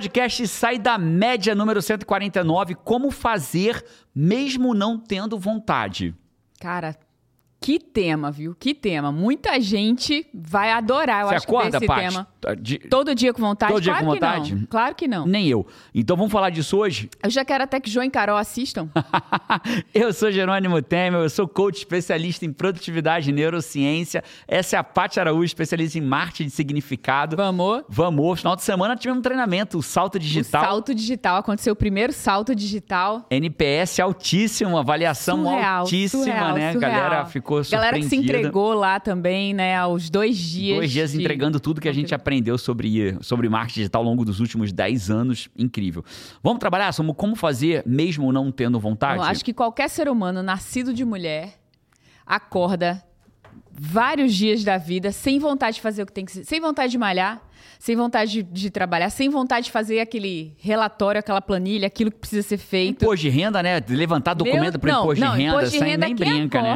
podcast Sai da Média número 149, como fazer mesmo não tendo vontade. Cara, que tema, viu? Que tema. Muita gente vai adorar, eu Você acho acorda, que esse Paty? tema. De- Todo dia com vontade? Todo dia claro com que vontade? não. Claro que não. Nem eu. Então vamos falar disso hoje? Eu já quero até que João e Carol assistam. eu sou Jerônimo Temer, eu sou coach especialista em produtividade e neurociência. Essa é a Paty Araújo, especialista em marketing de significado. Vamos. Vamos, final de semana tivemos um treinamento, o Salto Digital. O salto digital. Aconteceu o primeiro salto digital. NPS altíssimo, avaliação Surreal, altíssima, surreal, né? Surreal. galera ficou surpreendida. Galera que se entregou lá também, né? Aos dois dias. Dois dias de- entregando tudo que a gente aprendeu sobre, sobre marketing digital ao longo dos últimos 10 anos. Incrível. Vamos trabalhar sobre como fazer mesmo não tendo vontade? Eu acho que qualquer ser humano nascido de mulher acorda vários dias da vida sem vontade de fazer o que tem que ser, sem vontade de malhar, sem vontade de, de trabalhar, sem vontade de fazer aquele relatório, aquela planilha, aquilo que precisa ser feito. Imposto de renda, né? Levantar documento para imposto de renda, imposto de sem renda nem quem brinca, né?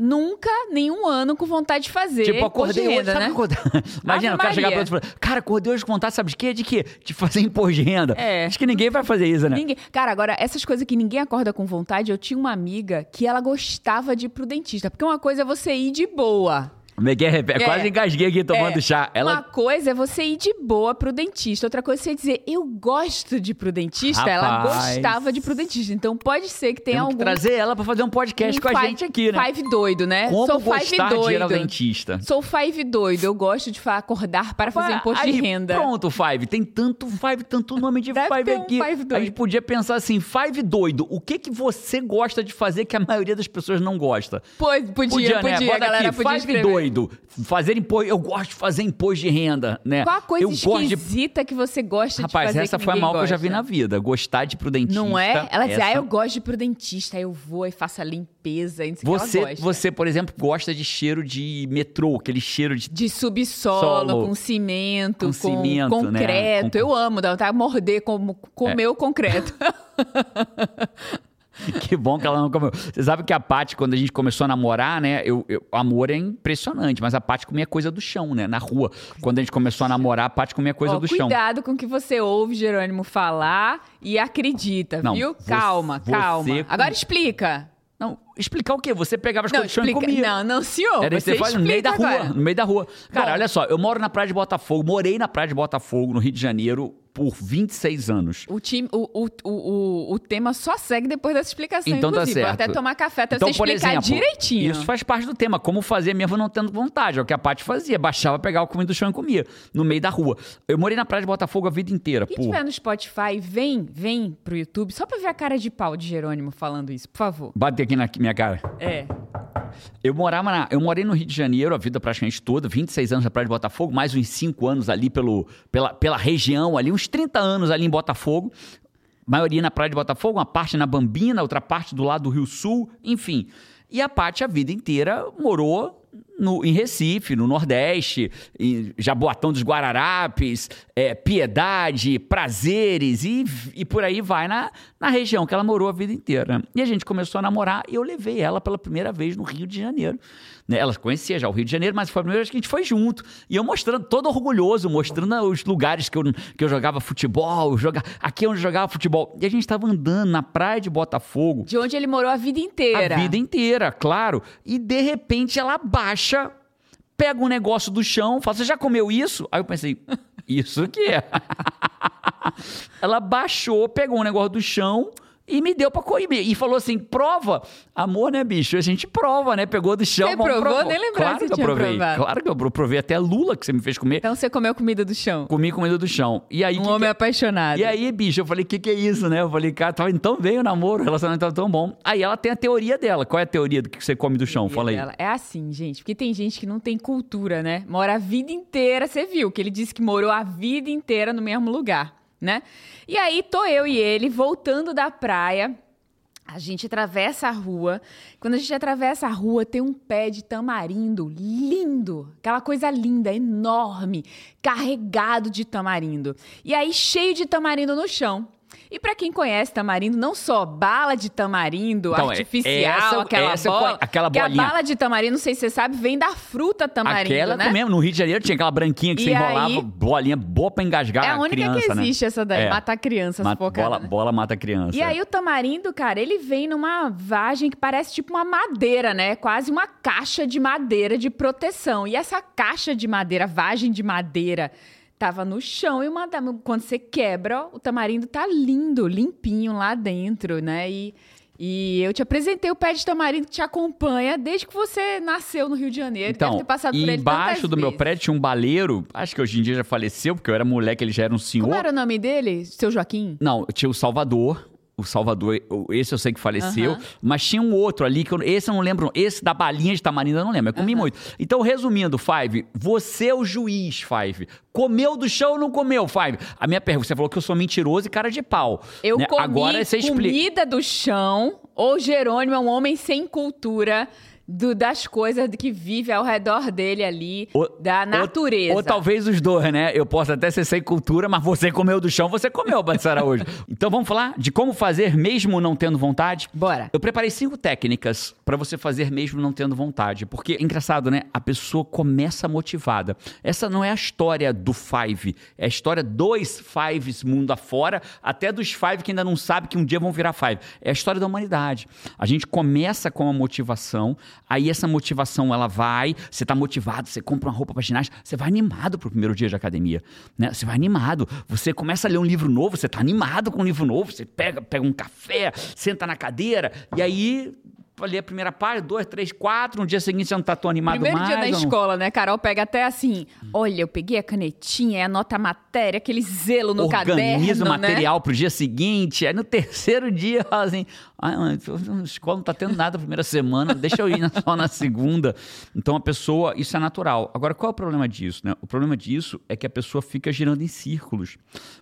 Nunca, nenhum ano com vontade de fazer. Tipo, acordei hoje, renda, sabe né? acordar? Imagina, o cara chegar pra outro e falar, cara, acordei hoje com vontade, sabe de quê? De quê? De fazer imposto de renda. É. Acho que ninguém vai fazer isso, né? Ninguém... Cara, agora, essas coisas que ninguém acorda com vontade, eu tinha uma amiga que ela gostava de ir pro dentista. Porque uma coisa é você ir de boa. Miguel, repete, É. quase engasguei aqui tomando É. chá. Uma Ela... coisa é você ir de boa pro dentista. Outra coisa é você dizer, eu gosto de ir pro dentista. Ela Rapaz. gostava de ir pro dentista. Então pode ser que tenha Temos algum. que trazer ela pra fazer um podcast um com a five- gente aqui, né? Five doido, né? Como Sou five gostar de ir ao doido. dentista. Sou five doido. Eu gosto de acordar para fazer imposto aí, de renda. Pronto, Five. Tem tanto Five, tanto nome de Deve Five um aqui. Five a doido. gente podia pensar assim, Five doido. O que que você gosta de fazer que a maioria das pessoas não gosta? Podia, podia, né? podia. A galera aqui, podia Five escrever. doido. Fazer imposto. Eu gosto de fazer imposto de renda, né? Qual a coisa eu gosto de esquisita que você gosta Rapaz, de fazer essa que foi a mal que eu já vi na vida. Gostar de ir pro dentista. Não é? Ela diz, essa- ah, eu gosto de ir pro dentista. Aí eu vou e faço a limpeza. e Você, você, por exemplo, gosta de cheiro de metrô, aquele cheiro de De subsolo, Solo. com cimento, Com com, cimento, né? concreto. Com- Eu amo, dá vontade de morder, como, comer o concreto. Que bom que ela não comeu. Você sabe que a Paty, quando a gente começou a namorar, né? Eu, eu- o amor é impressionante, mas a Paty comia coisa do chão, né? Na rua. Quando a gente começou a namorar, a Paty comia coisa Ó, do chão. cuidado com o que você ouve Jerônimo falar e acredita, Não, viu? você- calma, você calma. com- Agora explica. Não, explicar o quê? Você pegava as Não, coisas do chão e explica. comia. Não, não, senhor. Era você faz no meio da explica rua. agora. No meio da rua. Cara, Bom. olha só, eu moro na Praia de Botafogo, morei na Praia de Botafogo, no Rio de Janeiro, por 26 anos. O, time, o, o, o, o, tema só segue depois dessa explicação, Então tá inclusive. Vou certo. até tomar café até Então, você por explicar exemplo, direitinho. Isso faz parte do tema. Como fazer mesmo não tendo vontade. É o que a Paty fazia. Baixava, pegava o comida do chão e comia. No meio da rua. Eu morei na Praia de Botafogo a vida inteira. Quem Pô, tiver no Spotify, vem, vem pro YouTube, só pra ver a cara de pau de Jerônimo falando isso, por favor. Bate aqui na minha cara. É. Eu morava na, eu morei no Rio de Janeiro a vida praticamente toda, 26 anos na Praia de Botafogo, mais uns 5 anos ali pelo, pela, pela região ali, uns 30 anos ali em Botafogo. Maioria na Praia de Botafogo, uma parte na Bambina, outra parte do lado do Rio Sul, enfim. E a parte a vida inteira morou no, em Recife, no Nordeste, em Jaboatão dos Guararapes, é, Piedade, Prazeres e, e por aí vai na, na região que ela morou a vida inteira. E a gente começou a namorar e eu levei ela pela primeira vez no Rio de Janeiro. Né? Ela conhecia já o Rio de Janeiro, mas foi a primeira vez que a gente foi junto. E eu mostrando, todo orgulhoso, mostrando os lugares que eu, que eu jogava futebol, joga, aqui é onde eu jogava futebol. E a gente estava andando na praia de Botafogo De onde ele morou a vida inteira. a vida inteira, claro. E de repente ela baixa, pega um negócio do chão, fala: Você já comeu isso? Aí eu pensei: Isso que é. ela baixou, pegou um negócio do chão. E me deu pra comer. E falou assim: prova. Amor, né, bicho? A gente prova, né? Pegou do chão. Você provou? provar. Nem lembrava claro que que eu provei. provado. Claro que eu pro- provei até Lula que você me fez comer. Então você comeu comida do chão. Comi comida do chão. E aí. Um que homem que- apaixonado. e aí, bicho, eu falei, o que, que é isso, né? Eu falei, cara, tava indo tão bem o namoro, o relacionamento tava tão bom. Aí ela tem a teoria dela. Qual é a teoria do que você come do chão? Fala aí. Dela. É assim, gente, porque tem gente que não tem cultura, né? Mora a vida inteira, você viu que ele disse que morou a vida inteira no mesmo lugar, né? E aí tô eu e ele voltando da praia. A gente atravessa a rua. Quando a gente atravessa a rua, tem um pé de tamarindo lindo. Aquela coisa linda, enorme, carregado de tamarindo. E aí, cheio de tamarindo no chão. E para quem conhece tamarindo, não só bala de tamarindo Então, é- artificial, essa- aquela essa bola, aquela que a bolinha. bala de tamarindo, não sei se você sabe, vem da fruta tamarindo, Aquela né? mesmo, no Rio de Janeiro tinha aquela branquinha que E você enrolava, aí- bolinha boa pra engasgar É a única criança, que né? existe essa daí, É. matar crianças Ma- focada, bola, né? bola mata criança. E aí o tamarindo, cara, ele vem numa vagem que parece tipo uma madeira, né? Quase uma caixa de madeira de proteção. E essa caixa de madeira, vagem de madeira, tava no chão e uma, quando você quebra, o tamarindo tá lindo, limpinho lá dentro, né? E, e eu te apresentei o pé de tamarindo que te acompanha desde que você nasceu no Rio de Janeiro. Então, Deve ter passado por ele embaixo do meu vezes. prédio tinha um baleiro, acho que hoje em dia já faleceu, porque eu era moleque, ele já era um senhor. Como era o nome dele? Seu Joaquim? Não, tinha o Salvador. O Salvador, esse eu sei que faleceu, mas tinha um outro ali que eu, esse eu não lembro, esse da balinha de tamarindo eu não lembro, eu comi muito. Então, resumindo, Five, você é o juiz, Five. Comeu do chão ou não comeu, Five? A minha pergunta, você falou que eu sou mentiroso e cara de pau. Eu né? comi Agora você explica. comida do chão, ou Jerônimo é um homem sem cultura do- das coisas que vive ao redor dele ali, Ou- da natureza. Ou, ou talvez os dois, né? Eu posso até ser sem cultura, mas você comeu do chão, você comeu, Batsara, hoje. Então vamos falar de como fazer mesmo não tendo vontade? Bora. Eu preparei cinco técnicas pra você fazer mesmo não tendo vontade. Porque é engraçado, né? A pessoa começa motivada. Essa não é a história do Five, é a história dos Fives mundo afora, até dos Five que ainda não sabem que um dia vão virar Five. É a história da humanidade. A gente começa com uma motivação, aí essa motivação ela vai, você tá motivado, você compra uma roupa pra ginástica, você vai animado pro primeiro dia de academia, né? Você vai animado. Você começa a ler um livro novo, você tá animado com um livro novo, você pega, pega um café, senta na cadeira, e aí ler a primeira página, dois, três, quatro, no dia seguinte você não tá tão animado Primeiro mais. dia na ou não? escola, né? Carol pega até assim: olha, eu peguei a canetinha, anota a matéria, aquele zelo no Organiza caderno. o né? material pro dia seguinte. Aí no terceiro dia, fala assim: ah, a escola não tá tendo nada a primeira semana, deixa eu ir na- só na segunda. Então a pessoa, isso é natural. Agora, qual é o problema disso? Né? O problema disso é que a pessoa fica girando em círculos.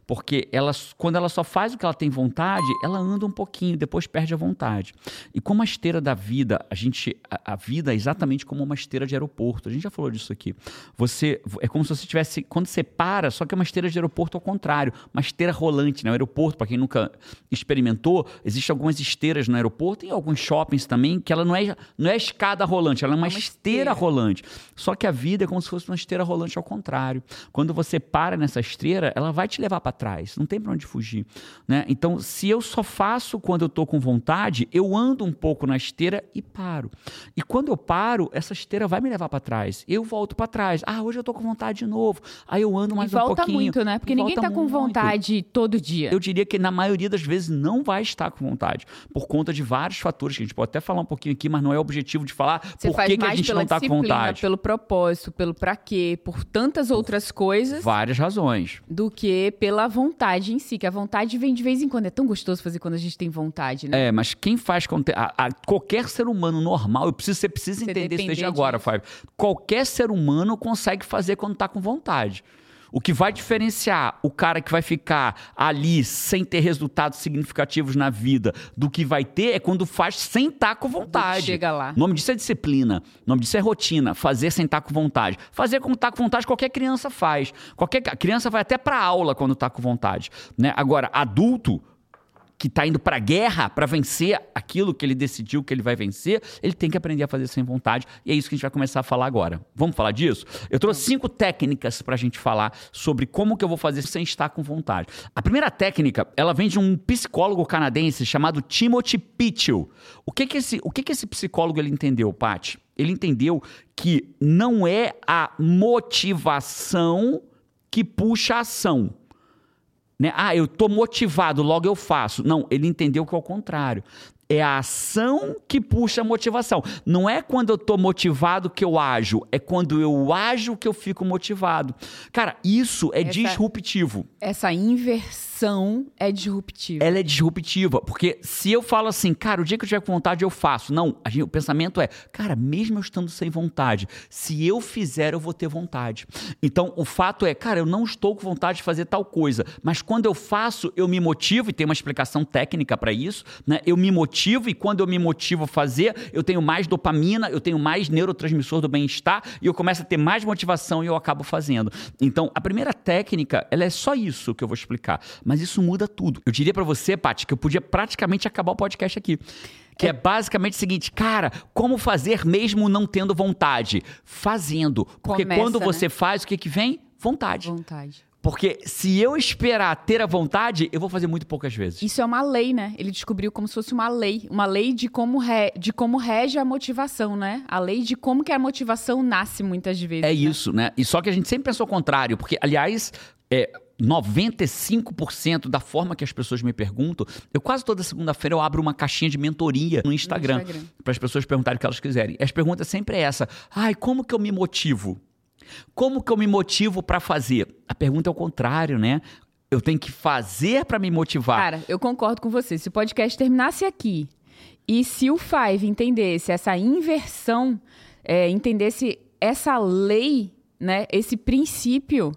Porque ela, quando ela só faz o que ela tem vontade, ela anda um pouquinho, depois perde a vontade. E como a esteira da vida, a gente. A, a vida é exatamente como uma esteira de aeroporto. A gente já falou disso aqui. Você. É como se você tivesse. Quando você para, só que é uma esteira de aeroporto ao contrário. Uma esteira rolante. Né? O aeroporto, para quem nunca experimentou, existem algumas esteiras no aeroporto e alguns shoppings também, que ela não é, não é escada rolante, ela é uma, uma esteira, esteira. rolante. Só que a vida é como se fosse uma esteira rolante ao contrário. Quando você para nessa esteira, ela vai te levar para trás. Não tem para onde fugir. Né? Então, se eu só faço quando eu tô com vontade, eu ando um pouco na esteira e paro. E quando eu paro, essa esteira vai me levar para trás. Eu volto para trás. Ah, hoje eu tô com vontade de novo. Aí eu ando mais e um volta pouquinho. muito, né? Porque ninguém volta tá com muito. vontade todo dia. Eu diria que na maioria das vezes não vai estar com vontade, por conta de vários fatores que a gente pode até falar um pouquinho aqui, mas não é o objetivo de falar Você por que, que a gente não está com vontade. pelo propósito, pelo pra quê, por tantas outras coisas. Várias razões. do que pela vontade em si, que a vontade vem de vez em quando. É tão gostoso fazer quando a gente tem vontade, né? É, mas quem faz conte- a- a- qualquer ser humano normal, eu preciso, você precisa Você entender isso desde agora. Fábio. Qualquer ser humano consegue fazer quando está com vontade. O que vai diferenciar o cara que vai ficar ali sem ter resultados significativos na vida do que vai ter é quando faz sem estar com vontade. chega lá. O nome disso é disciplina. O nome disso é rotina. Fazer sem estar com vontade. Fazer quando está com vontade, qualquer criança faz. Qualquer a criança vai até para aula quando está com vontade. Né? Agora, adulto que está indo para a guerra para vencer aquilo que ele decidiu que ele vai vencer, ele tem que aprender a fazer sem vontade. E é isso que a gente vai começar a falar agora. Vamos falar disso? Eu trouxe cinco técnicas para a gente falar sobre como que eu vou fazer sem estar com vontade. A primeira técnica, ela vem de um psicólogo canadense chamado Timothy Pitchell. O que que esse, o que que esse psicólogo ele entendeu, Paty? Ele entendeu que não é a motivação que puxa a ação. Né? Ah, eu tô motivado, logo eu faço. Não, ele entendeu que é o contrário. É a ação que puxa a motivação. Não é quando eu tô motivado que eu ajo, é quando eu ajo que eu fico motivado. Cara, isso é Essa- disruptivo. Essa inversão é disruptiva. Ela é disruptiva, porque se eu falo assim, cara, o dia que eu tiver com vontade eu faço. Não, gente- o pensamento é, cara, mesmo eu estando sem vontade, se eu fizer eu vou ter vontade. Então o fato é, cara, eu não estou com vontade de fazer tal coisa, mas quando eu faço eu me motivo e tem uma explicação técnica para isso, né? Eu me motivo motivo e quando eu me motivo a fazer, eu tenho mais dopamina, eu tenho mais neurotransmissor do bem-estar e eu começo a ter mais motivação e eu acabo fazendo. Então, a primeira técnica, ela é só isso que eu vou explicar, mas isso muda tudo. Eu diria para você, Paty, que eu podia praticamente acabar o podcast aqui. Que é basicamente o seguinte, cara, como fazer mesmo não tendo vontade? Fazendo. Porque Começa, quando né? você faz, o que, que vem? Vontade. Vontade. Porque se eu esperar ter a vontade, eu vou fazer muito poucas vezes. Isso é uma lei, né? Ele descobriu como se fosse uma lei. Uma lei de como, re... de como rege a motivação, né? A lei de como que a motivação nasce muitas vezes. É né? isso, né? E só que a gente sempre pensou o contrário, porque, aliás, é, 95% da forma que as pessoas me perguntam, eu quase toda segunda-feira eu abro uma caixinha de mentoria no Instagram, Instagram. para as pessoas perguntarem o que elas quiserem. E as perguntas sempre é essa: "Ai, como que eu me motivo? Como que eu me motivo para fazer?" A pergunta é o contrário, né? Eu tenho que fazer para me motivar. Cara, eu concordo com você. Se o podcast terminasse aqui e se o Five entendesse essa inversão, é, entendesse essa lei, né? Esse princípio,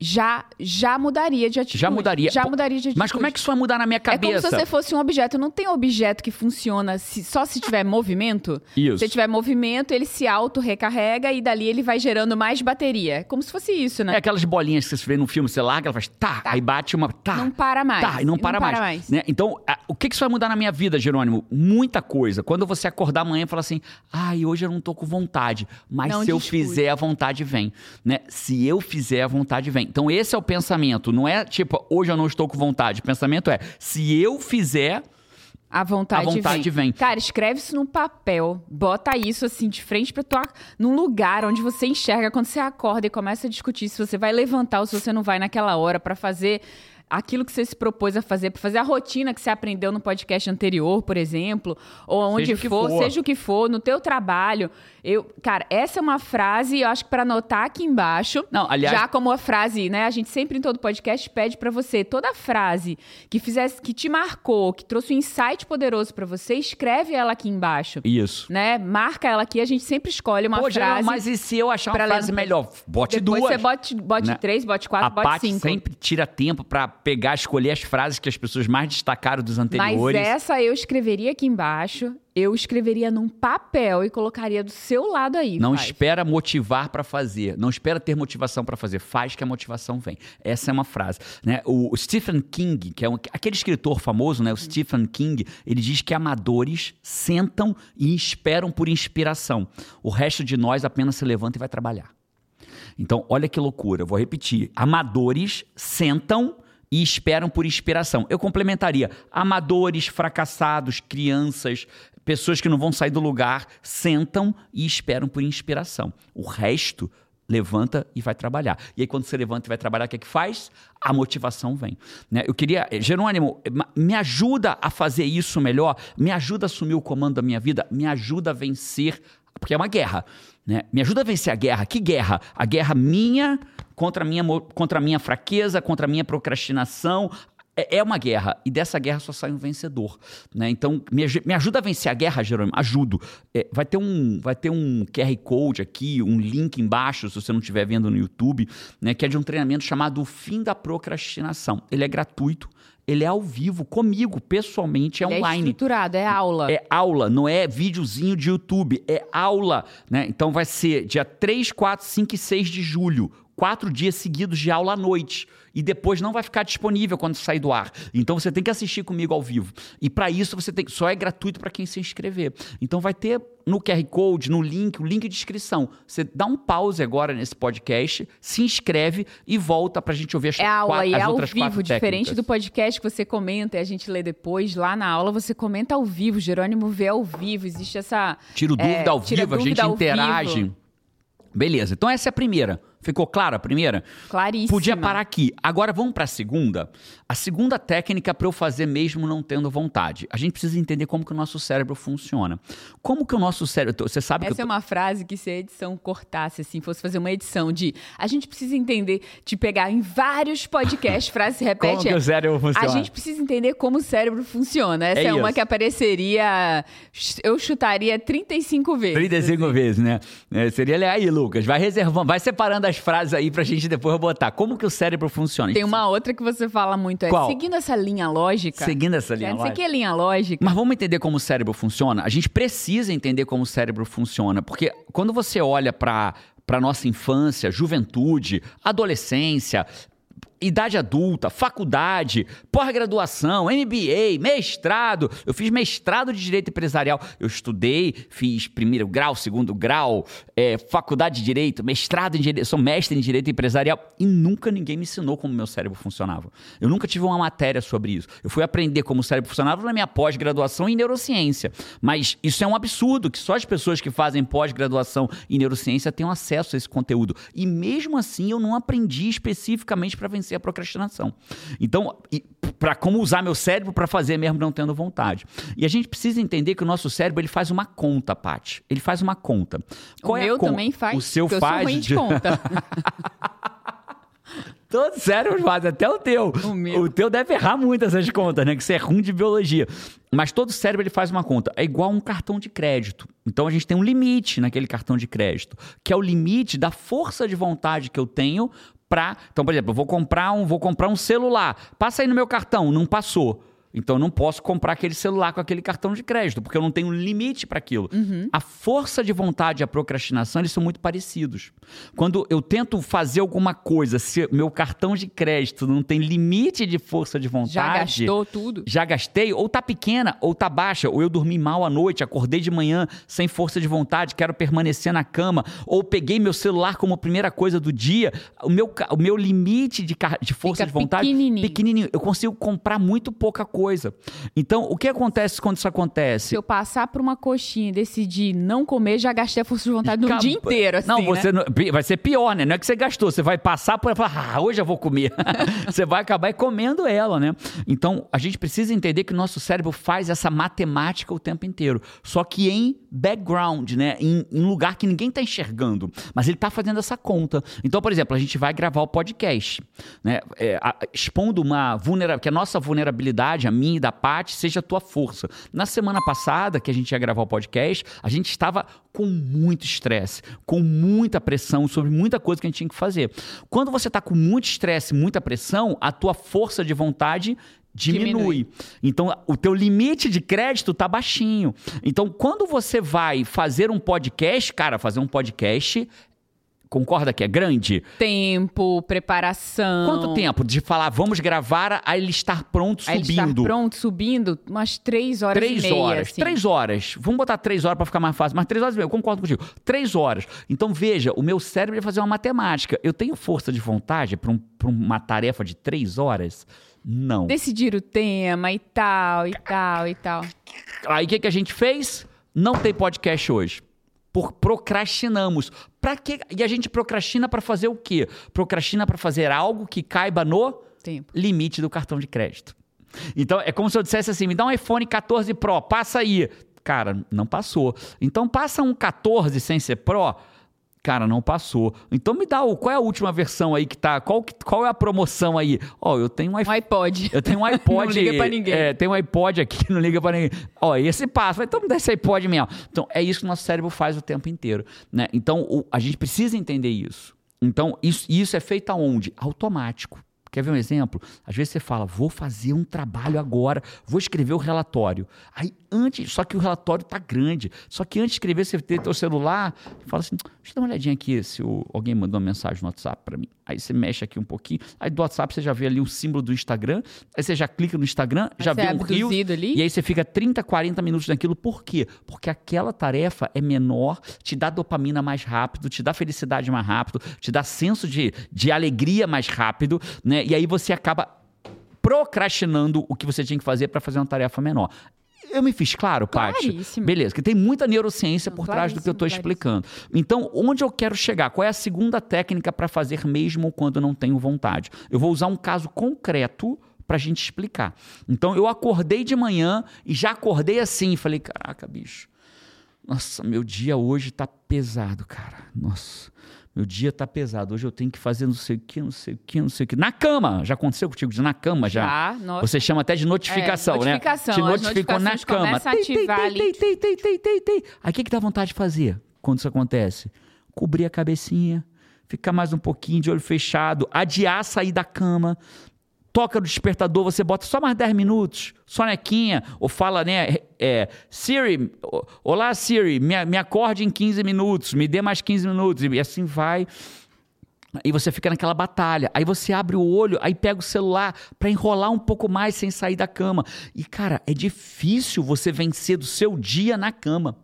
já, já mudaria de atitude. Já mudaria. Já mudaria de atitude. Mas como é que isso vai mudar na minha É como cabeça? se você fosse um objeto. Não tem objeto que funciona se- só se tiver movimento. Isso. Se tiver movimento, ele se auto-recarrega e dali ele vai gerando mais bateria. É como se fosse isso, É né? aquelas bolinhas que você vê no filme, você larga, ela faz tá, aí bate uma tá. Não para mais. Tá, e não para, mais. né? Então, a- o que que isso vai mudar na minha vida, Jerônimo? Muita coisa. Quando você acordar amanhã e falar assim, ai, hoje eu não tô com vontade, mas Não se eu discute. fizer, a vontade vem. Né? Se eu fizer, a vontade vem. Então, esse é o pensamento. Não é tipo, hoje eu não estou com vontade. O pensamento é, se eu fizer, A vontade, A vontade vem. Cara, escreve isso num papel. Bota isso assim de frente pra tua. num lugar onde você enxerga quando você acorda e começa a discutir se você vai levantar ou se você não vai naquela hora pra fazer aquilo que você se propôs a fazer, pra fazer a rotina que você aprendeu no podcast anterior, por exemplo, ou onde for, for. seja o que for, no teu trabalho. Eu, cara, essa é uma frase, eu acho que pra anotar aqui embaixo. Não, aliás- já como a frase, né? A gente sempre em todo podcast pede pra você toda frase que fizesse, que te marcou, que trouxe um insight poderoso pra você, escreve ela aqui embaixo, isso. né? Marca ela aqui, a gente sempre escolhe uma Pô, frase. mas e se eu achar uma frase melhor? Bote Depois duas. você bote, bote né? três, bote quatro, a bote Paty cinco. sempre tira tempo pra pegar, escolher as frases que as pessoas mais destacaram dos Mas anteriores. essa eu escreveria aqui embaixo, eu escreveria num papel e colocaria do seu lado aí. Não Five. espera motivar pra fazer, não espera ter motivação pra fazer, faz que a motivação vem. Essa é uma frase, né? O Stephen King, que é um- aquele escritor famoso, né? O Stephen King, ele diz que amadores sentam e esperam por inspiração. O resto de nós apenas se levanta e vai trabalhar. Então, olha que loucura, vou repetir. Amadores sentam e esperam por inspiração. Eu complementaria: amadores, fracassados, crianças, pessoas que não vão sair do lugar, sentam e esperam por inspiração. O resto levanta e vai trabalhar. E aí, quando você levanta e vai trabalhar, o que é que faz? A motivação vem. né? Eu queria, eh, Jerônimo, eh, me ajuda a fazer isso melhor, me ajuda a assumir o comando da minha vida, me ajuda a vencer, porque é uma guerra. Né? Me ajuda a vencer a guerra. Que guerra? A guerra minha contra a minha, contra a minha fraqueza, contra a minha procrastinação. É é uma guerra, e dessa guerra só sai um vencedor. Né? Então, me, me ajuda a vencer a guerra, Jerônimo. Ajudo. É, vai, ter um, vai ter um QR Code aqui, um link embaixo, se você não estiver vendo no YouTube, né? que é de um treinamento chamado O Fim da Procrastinação. Ele é gratuito, ele é ao vivo, comigo, pessoalmente, é Ele online. É estruturado, é aula. É aula, não é videozinho de YouTube, é aula, né? Então vai ser dia 3, 4, 5 e 6 de julho, quatro dias seguidos de aula à noite. E depois não vai ficar disponível quando sair do ar. Então você tem que assistir comigo ao vivo. E para isso você tem só é gratuito para quem se inscrever. Então vai ter no QR Code, no link, o link de inscrição. Você dá um pause agora nesse podcast, se inscreve e volta pra gente ouvir as, É aula quatro- e as é ao outras quatro vivo, diferente do podcast que você comenta e a gente lê depois. Lá na aula você comenta ao vivo, Jerônimo vê ao vivo, existe essa. Tiro dúvida É, ao vivo, a gente ao interage. vivo. Beleza, então essa é a primeira. Ficou claro a primeira? Claríssima. Podia parar aqui. Agora vamos para a segunda. A segunda técnica para eu fazer mesmo não tendo vontade. A gente precisa entender como que o nosso cérebro funciona. Como que o nosso cérebro... Você sabe Essa que... é eu tô- uma frase que se a edição cortasse, assim, fosse fazer uma edição de a gente precisa entender, de pegar em vários podcasts, frase se repete. Como que é, o cérebro a funciona? gente precisa entender como o cérebro funciona. Essa É é, uma que apareceria, eu chutaria 35 vezes. 35 vezes, né? É, seria aí, Lucas. Vai reservando, vai separando as várias frases aí pra gente depois botar. Como que o cérebro funciona? Tem uma outra que você fala muito, é Qual? seguindo essa linha lógica. Seguindo essa linha não sei lógica. que é linha lógica. Mas vamos entender como o cérebro funciona? A gente precisa entender como o cérebro funciona, porque quando você olha para para nossa infância, juventude, adolescência, idade adulta, faculdade, pós-graduação, MBA, mestrado. Eu fiz mestrado de direito empresarial. Eu estudei, fiz primeiro grau, segundo grau, é, faculdade de direito, mestrado em direito, sou mestre em direito empresarial e nunca ninguém me ensinou como meu cérebro funcionava. Eu nunca tive uma matéria sobre isso. Eu fui aprender como o cérebro funcionava na minha pós-graduação em neurociência. Mas isso é um absurdo que só as pessoas que fazem pós-graduação em neurociência tenham acesso a esse conteúdo. E mesmo assim eu não aprendi especificamente para vencer a procrastinação. Então, para como usar meu cérebro para fazer mesmo não tendo vontade. E a gente precisa entender que o nosso cérebro ele faz uma conta, Paty. Ele faz uma conta. o é meu con- também faz. O seu porque eu faz. sou ruim de conta. Todos cérebros fazem, até o teu. O meu. teu deve errar muito essas contas, né? Que você é ruim de biologia. Mas todo cérebro ele faz uma conta. É igual um cartão de crédito. Então a gente tem um limite naquele cartão de crédito, que é o limite da força de vontade que eu tenho Então, por exemplo, eu vou comprar um, vou comprar um celular. Passa aí no meu cartão, não passou. Então eu não posso comprar aquele celular com aquele cartão de crédito, porque eu não tenho limite para aquilo. A força de vontade e a procrastinação, eles são muito parecidos. Quando eu tento fazer alguma coisa, se meu cartão de crédito não tem limite de força de vontade, Já gastou tudo? já gastei, ou tá pequena, ou tá baixa, ou eu dormi mal à noite, acordei de manhã sem força de vontade, quero permanecer na cama, ou peguei meu celular como primeira coisa do dia, o meu, o meu limite de, de força Fica de vontade pequenininho. pequenininho. Eu consigo comprar muito pouca coisa. Então, o que acontece quando isso acontece? Se eu passar por uma coxinha e decidir não comer, já gastei a força de vontade no Acaba- dia inteiro, assim, Não, né? você não- vai ser pior, né? Não é que você gastou, você vai passar por e falar, ah, hoje eu vou comer. você vai acabar comendo ela, né? Então, a gente precisa entender que o nosso cérebro faz essa matemática o tempo inteiro, só que em background, né? Em, em lugar que ninguém está enxergando, mas ele está fazendo essa conta. Então, por exemplo, a gente vai gravar o podcast, né? É, a- expondo uma vulnerabilidade, que a nossa vulnerabilidade, a minha e da Paty, seja a tua força. Na semana passada, que a gente ia gravar o podcast, a gente estava com muito estresse, com muita pressão sobre muita coisa que a gente tinha que fazer. Quando você está com muito estresse, muita pressão, a tua força de vontade diminui. Diminui. Então, o teu limite de crédito tá baixinho. Então, quando você vai fazer um podcast, cara, fazer um podcast, concorda que é grande? Tempo, preparação. Quanto tempo de falar, vamos gravar, a ele estar pronto, Aí ele estar subindo? pronto, subindo, umas três horas Três e meia, horas. assim. Três horas. Vamos botar três horas para ficar mais fácil. Mas três horas e meia, eu concordo contigo. Três horas. Então, veja, o meu cérebro vai fazer uma matemática. Eu tenho força de vontade para uma tarefa de três horas? Não. Decidir o tema e tal, e tal, e tal. Aí o que, que a gente fez? Não tem podcast hoje. Por procrastinamos. Pra quê? E a gente procrastina para fazer o quê? Procrastina para fazer algo que caiba no Tempo. limite do cartão de crédito. Então é como se eu dissesse assim: me dá um iPhone 14 Pro, passa aí. Cara, não passou. Então passa um 14 sem ser Pro. Cara, não passou. Então me dá o, qual é a última versão aí que tá? Qual, que- qual é a promoção aí? Ó, eu tenho um. Um iPod. Eu tenho um iPod. Não liga pra ninguém. É, tem um iPod aqui, não liga pra ninguém. Ó, esse passa. Então me dá esse iPod mesmo. Então, é isso que o nosso cérebro faz o tempo inteiro. Né? Então, o- a gente precisa entender isso. Então, isso, isso é feito aonde? Automático. Quer ver um exemplo? Às vezes você fala, vou fazer um trabalho agora, vou escrever o relatório. Aí antes, só que o relatório tá grande. Só que antes de escrever, você tem teu celular, fala assim, deixa eu dar uma olhadinha aqui se o- alguém mandou uma mensagem no WhatsApp para mim. Aí você mexe aqui um pouquinho. Aí do WhatsApp você já vê ali o símbolo do Instagram. Aí você já clica no Instagram, já você vê é um rio. E aí você fica 30, 40 minutos naquilo. Por quê? Porque aquela tarefa é menor, te dá dopamina mais rápido, te dá felicidade mais rápido, te dá senso de, de alegria mais rápido, né? E aí você acaba procrastinando o que você tinha que fazer para fazer uma tarefa menor. Eu me fiz claro, Paty? Beleza, que tem muita neurociência Não, por trás do que eu estou explicando. Então, onde eu quero chegar? Qual é a segunda técnica para fazer mesmo quando não tenho vontade? Eu vou usar um caso concreto para a gente explicar. Então, eu acordei de manhã e já acordei assim. Falei, caraca, bicho. Nossa, meu dia hoje tá pesado, cara. Nossa, meu dia tá pesado. Hoje eu tenho que fazer não sei o que, não sei o que, não sei o que. Na cama! Já aconteceu contigo? Na cama já? Já, nossa. Você chama até de notificação, É, notificação. né? Te notificou na cama. começam a ativar tei, ali. tei, tei, tei, tei, tei, tei. Aí o que, que dá vontade de fazer quando isso acontece? Cobrir a cabecinha, ficar mais um pouquinho de olho fechado, adiar sair da cama, toca no despertador, você bota só mais 10 minutos, sonequinha, ou fala, né, é, Siri, olá Siri, me, me acorde em 15 minutos, me dê mais 15 minutos, e assim vai. E você fica naquela batalha. Aí você abre o olho, aí pega o celular para enrolar um pouco mais sem sair da cama. E cara, é difícil você vencer do seu dia na cama.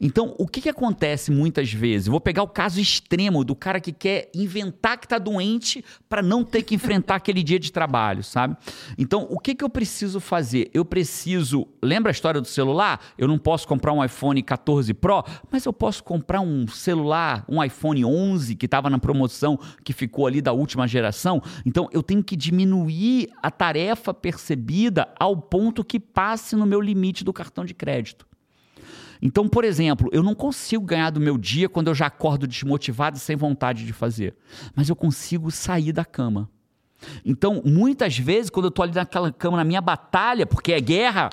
Então, o que, que acontece muitas vezes? vou pegar o caso extremo do cara que quer inventar que está doente para não ter que enfrentar aquele dia de trabalho, sabe? Então, o que, que eu preciso fazer? Eu preciso. Lembra a história do celular? Eu não posso comprar um iPhone 14 Pro, mas eu posso comprar um celular, um iPhone 11 que estava na promoção, que ficou ali da última geração. Então, eu tenho que diminuir a tarefa percebida ao ponto que passe no meu limite do cartão de crédito. Então, por exemplo, eu não consigo ganhar do meu dia quando eu já acordo desmotivado e sem vontade de fazer, mas eu consigo sair da cama. Então, muitas vezes, quando eu estou ali naquela cama, na minha batalha, porque é guerra,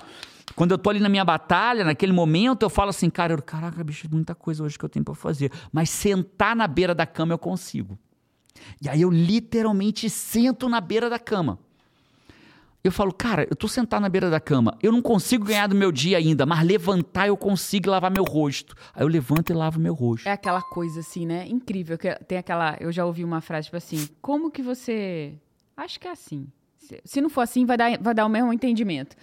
quando eu estou ali na minha batalha, naquele momento, eu falo assim, cara, eu, caraca, bicho, muita coisa hoje que eu tenho para fazer. Mas sentar na beira da cama eu consigo. E aí eu literalmente sento na beira da cama. Eu falo, cara, eu tô sentado na beira da cama, eu não consigo ganhar do meu dia ainda, mas levantar eu consigo lavar meu rosto. Aí eu levanto e lavo meu rosto. É aquela coisa assim, né? Incrível. Que tem aquela. Eu já ouvi uma frase tipo assim: como que você. Acho que é assim. Se não for assim, vai dar, vai dar o mesmo entendimento.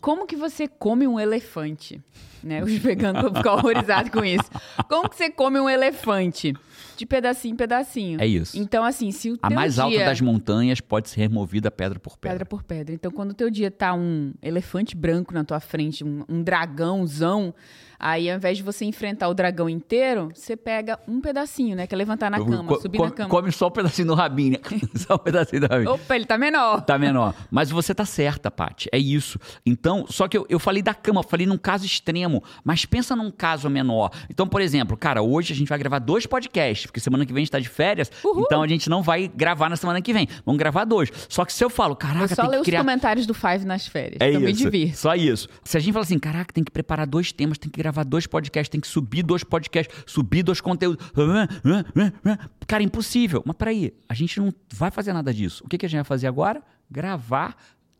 Como que você come um elefante? Né? Os veganos vão ficar horrorizados com isso. Como que você come um elefante? De pedacinho em pedacinho. É isso. Então, assim, se o A mais dia... alta das montanhas pode ser removida pedra por pedra. Pedra por pedra. Então, quando o teu dia tá um elefante branco na tua frente, um, um dragãozão, Aí, ao invés de você enfrentar o dragão inteiro, você pega um pedacinho, né? Que é levantar na cama, co subir na cama. Come só um pedacinho do rabinho, né? só um pedacinho do rabinho. Opa, ele tá menor. Tá menor. Mas você tá certa, Paty. É isso. Então, só que eu, eu falei da cama, falei num caso extremo. Mas pensa num caso menor. Então, por exemplo, cara, hoje a gente vai gravar dois podcasts, porque semana que vem a gente tá de férias. Uhul. Então a gente não vai gravar na semana que vem. Vamos gravar dois. Só que se eu falo, caraca, eu só tem ler que criar... os comentários do Five nas férias. É então isso. me divirto. Só isso. Se a gente fala assim, caraca, tem que preparar dois temas, tem que gravar dois podcasts podcast, tem que subir dois podcasts, subir dois conteúdos. Cara, impossível. Mas peraí, a gente não vai fazer nada disso. O que, que a gente vai fazer agora? Gravar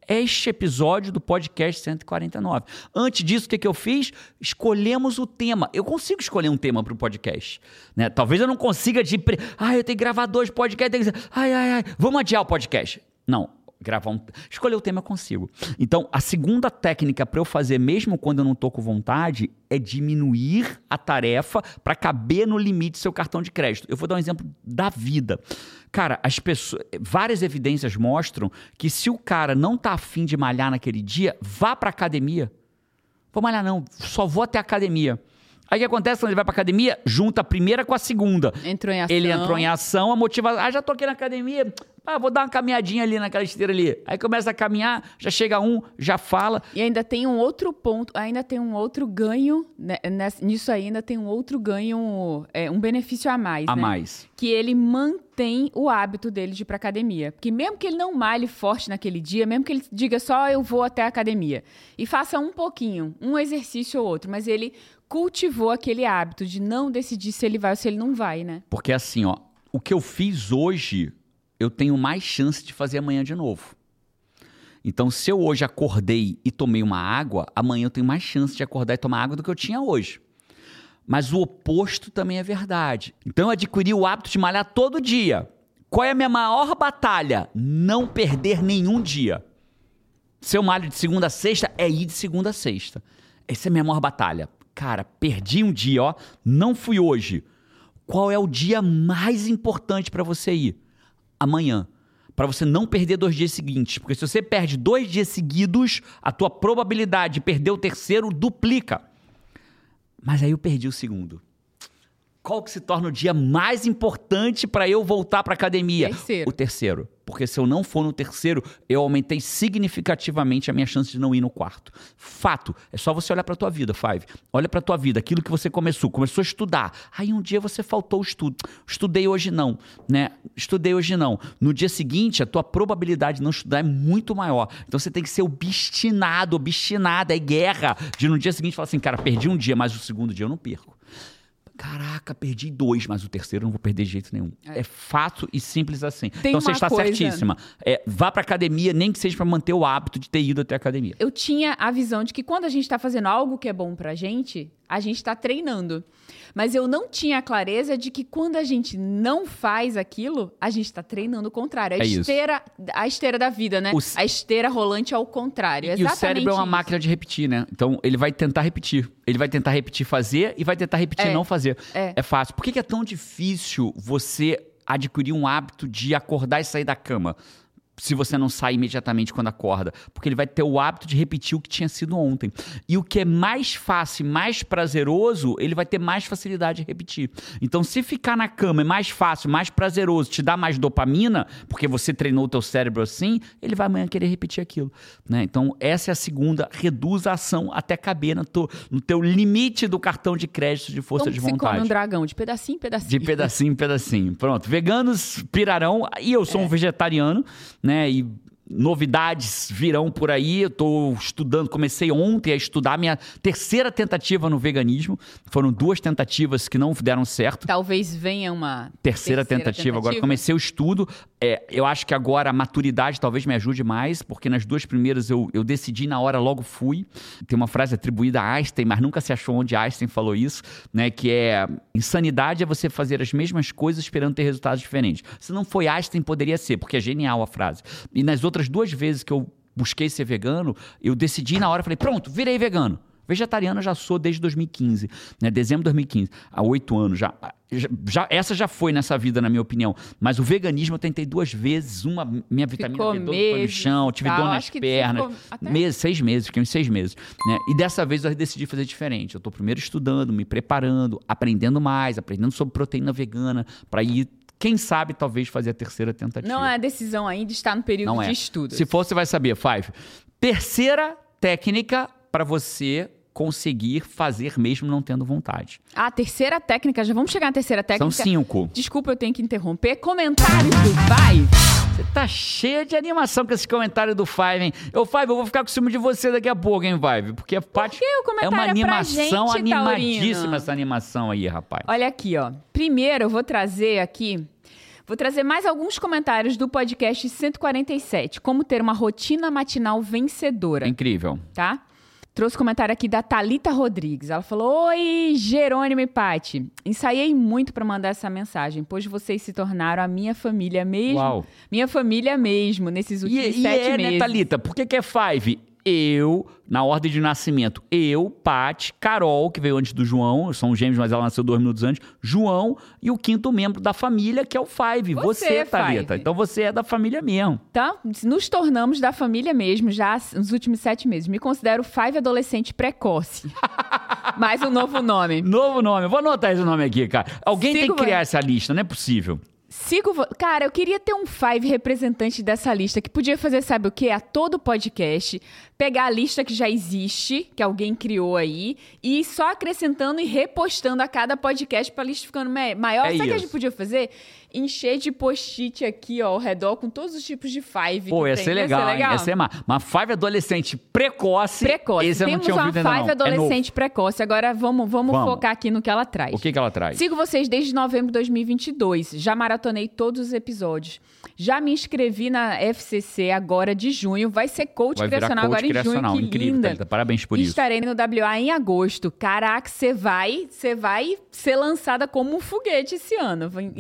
este episódio do podcast 149. Antes disso, o que, que eu fiz? Escolhemos o tema. Eu consigo escolher um tema para o podcast. Né? Talvez eu não consiga de. Ah, eu tenho que gravar dois podcasts. Ai, ai, ai. Vamos adiar o podcast. Não gravar um. Escolher o tema eu consigo. Então, a segunda técnica para eu fazer, mesmo quando eu não tô com vontade, é diminuir a tarefa para caber no limite do seu cartão de crédito. Eu vou dar um exemplo da vida. Cara, as pessoas. Várias evidências mostram que se o cara não tá afim de malhar naquele dia, vá pra academia. Vou malhar, não, só vou até a academia. Aí o que acontece quando ele vai pra academia? Junta a primeira com a segunda. Entrou em ação. Ele entrou em ação, a motivação. Ah, já tô aqui na academia. Ah, vou dar uma caminhadinha ali naquela esteira ali. Aí começa a caminhar, já chega um, já fala. E ainda tem um outro ponto, ainda tem um outro ganho, né, nisso aí ainda tem um outro ganho, é, um benefício a mais. A né? mais. Que ele mantém o hábito dele de ir pra academia. Porque mesmo que ele não malhe forte naquele dia, mesmo que ele diga só eu vou até a academia e faça um pouquinho, um exercício ou outro, mas ele cultivou aquele hábito de não decidir se ele vai ou se ele não vai, né? Porque assim, ó, o que eu fiz hoje eu tenho mais chance de fazer amanhã de novo. Então, se eu hoje acordei e tomei uma água, amanhã eu tenho mais chance de acordar e tomar água do que eu tinha hoje. Mas o oposto também é verdade. Então, eu adquiri o hábito de malhar todo dia. Qual é a minha maior batalha? Não perder nenhum dia. Se eu malho de segunda a sexta, é ir de segunda a sexta. Essa é a minha maior batalha. Cara, perdi um dia, ó. Não fui hoje. Qual é o dia mais importante para você ir? amanhã. Para você não perder dois dias seguintes. Porque se você perde dois dias seguidos, a tua probabilidade de perder o terceiro duplica. Mas aí eu perdi o segundo. Qual que se torna o dia mais importante para eu voltar para academia? Terceiro. O terceiro. Porque se eu não for no terceiro, eu aumentei significativamente a minha chance de não ir no quarto. Fato. É só você olhar para tua vida, Five. Olha para tua vida, aquilo que você começou, começou a estudar. Aí um dia você faltou o estudo. Estudei hoje não, né? Estudei hoje não. No dia seguinte, a tua probabilidade de não estudar é muito maior. Então você tem que ser obstinado, obstinada, é guerra de no dia seguinte falar assim, cara, perdi um dia, mas o segundo dia eu não perco. Caraca, perdi dois, mas o terceiro eu não vou perder de jeito nenhum. É, fácil e simples assim. Tem então você está coisa- certíssima. É, vá pra academia, nem que seja pra manter o hábito de ter ido até a academia. Eu tinha a visão de que quando a gente tá fazendo algo que é bom pra gente, a gente tá treinando. Mas eu não tinha a clareza de que quando a gente não faz aquilo, a gente tá treinando o contrário. A É isso. esteira, a esteira da vida, né? O A esteira rolante ao contrário. E o Exatamente cérebro é uma isso. máquina de repetir, né? Então ele vai tentar repetir. Ele vai tentar repetir fazer e vai tentar repetir É. não fazer. É. fácil. Por que, que é tão difícil você adquirir um hábito de acordar e sair da cama? Se você não sai imediatamente quando acorda. Porque ele vai ter o hábito de repetir o que tinha sido ontem. E o que é mais fácil e mais prazeroso, ele vai ter mais facilidade de repetir. Então, se ficar na cama é mais fácil, mais prazeroso, te dá mais dopamina, porque você treinou o teu cérebro assim, ele vai amanhã querer repetir aquilo. Né? Então, essa é a segunda. Reduz a ação até caber no teu, no teu limite do cartão de crédito de força Como de vontade. um dragão? De pedacinho em pedacinho. De pedacinho em pedacinho. Pronto. Veganos pirarão. E eu É. sou um vegetariano, né? E novidades virão por aí. Eu tô estudando, comecei ontem a estudar minha terceira tentativa no veganismo. Foram duas tentativas que não deram certo. Talvez venha uma Terceira, tentativa. Agora comecei o estudo. É, eu acho que agora a maturidade talvez me ajude mais, porque nas duas primeiras eu, eu decidi na hora, logo fui. Tem uma frase atribuída a Einstein, mas nunca se achou onde Einstein falou isso, né? Que é insanidade é você fazer as mesmas coisas esperando ter resultados diferentes. Se não foi Einstein, poderia ser, porque é genial a frase. E nas outras duas vezes que eu busquei ser vegano, eu decidi na hora, falei, pronto, virei vegano. Vegetariano já sou desde 2015, né? Dezembro de 2015, há oito anos já. Já- já- Essa já foi nessa vida, na minha opinião. Mas o veganismo eu tentei duas vezes. Uma, minha vitamina Ficou B12 foi no meses, chão, tive tal. dor nas pernas. até- Meses, seis meses, fiquei uns seis meses. Né? E dessa vez eu decidi fazer diferente. Eu tô primeiro estudando, me preparando, aprendendo mais, aprendendo sobre proteína vegana, para ir, quem sabe, talvez fazer a terceira tentativa. Não é decisão ainda, está no período Não é. de estudo. Se for, você vai saber, Five. Terceira técnica para você conseguir fazer mesmo não tendo vontade. A terceira técnica, já vamos chegar na terceira técnica. São cinco. Desculpa, eu tenho que interromper. Comentários do Vai. Você tá cheia de animação com esse comentário do Five, hein? Ô, Five, eu vou ficar com ciúme de você daqui a pouco, hein, Five? Porque a parte que o é uma é animação gente, animadíssima Taurino? essa animação aí, rapaz. Olha aqui, ó. Primeiro, eu vou trazer aqui. Vou trazer mais alguns comentários do podcast 147. Como ter uma rotina matinal É vencedora, incrível. tá? Trouxe comentário aqui da Talita Rodrigues. Ela falou: Oi, Jerônimo e Pati. Ensaiei muito para mandar essa mensagem, pois vocês se tornaram a minha família mesmo. Uau. Minha família mesmo, nesses E, últimos e sete é, meses. né, Thalita? Por que, que é Five? Eu, na ordem de nascimento, eu, Paty, Carol, que veio antes do João, são gêmeos, mas ela nasceu dois minutos antes, João e o quinto membro da família, que é o Five. Você, Você, Thalita. Five. Então você é da família mesmo. Então, nos tornamos da família mesmo já nos últimos sete meses. Me considero Five adolescente precoce. Mais um novo nome. Novo nome. Eu Vou anotar esse nome aqui, cara. Alguém Sigo tem que criar essa lista, não é possível. Sigo. Cara, eu queria ter um Five representante dessa lista que podia fazer, sabe o quê? A todo podcast, pegar a lista que já existe, que alguém criou aí, e ir só acrescentando e repostando a cada podcast pra lista ficando ma- maior. É sabe o que a gente podia fazer? Encher de post-it aqui, ó, ao redor, com todos os tipos de Five. Pô, ia ser legal? Ia ser ma- Uma Five adolescente precoce. Precoce. Esse eu não Temos tinha uma ainda, Five não. É adolescente precoce. Agora vamos, vamos, Vamos. focar aqui no que ela traz. O que, que ela traz? Sigo vocês desde novembro de 2022. Já maratonei todos os episódios. Já me inscrevi na FCC agora de junho. Vai ser coach Vai virar coach agora em criacional. junho. Que Incrível, linda. Thalita. Parabéns por E isso. Estarei no WA em agosto. Caraca, você vai, você vai ser lançada como um foguete esse ano. Vai-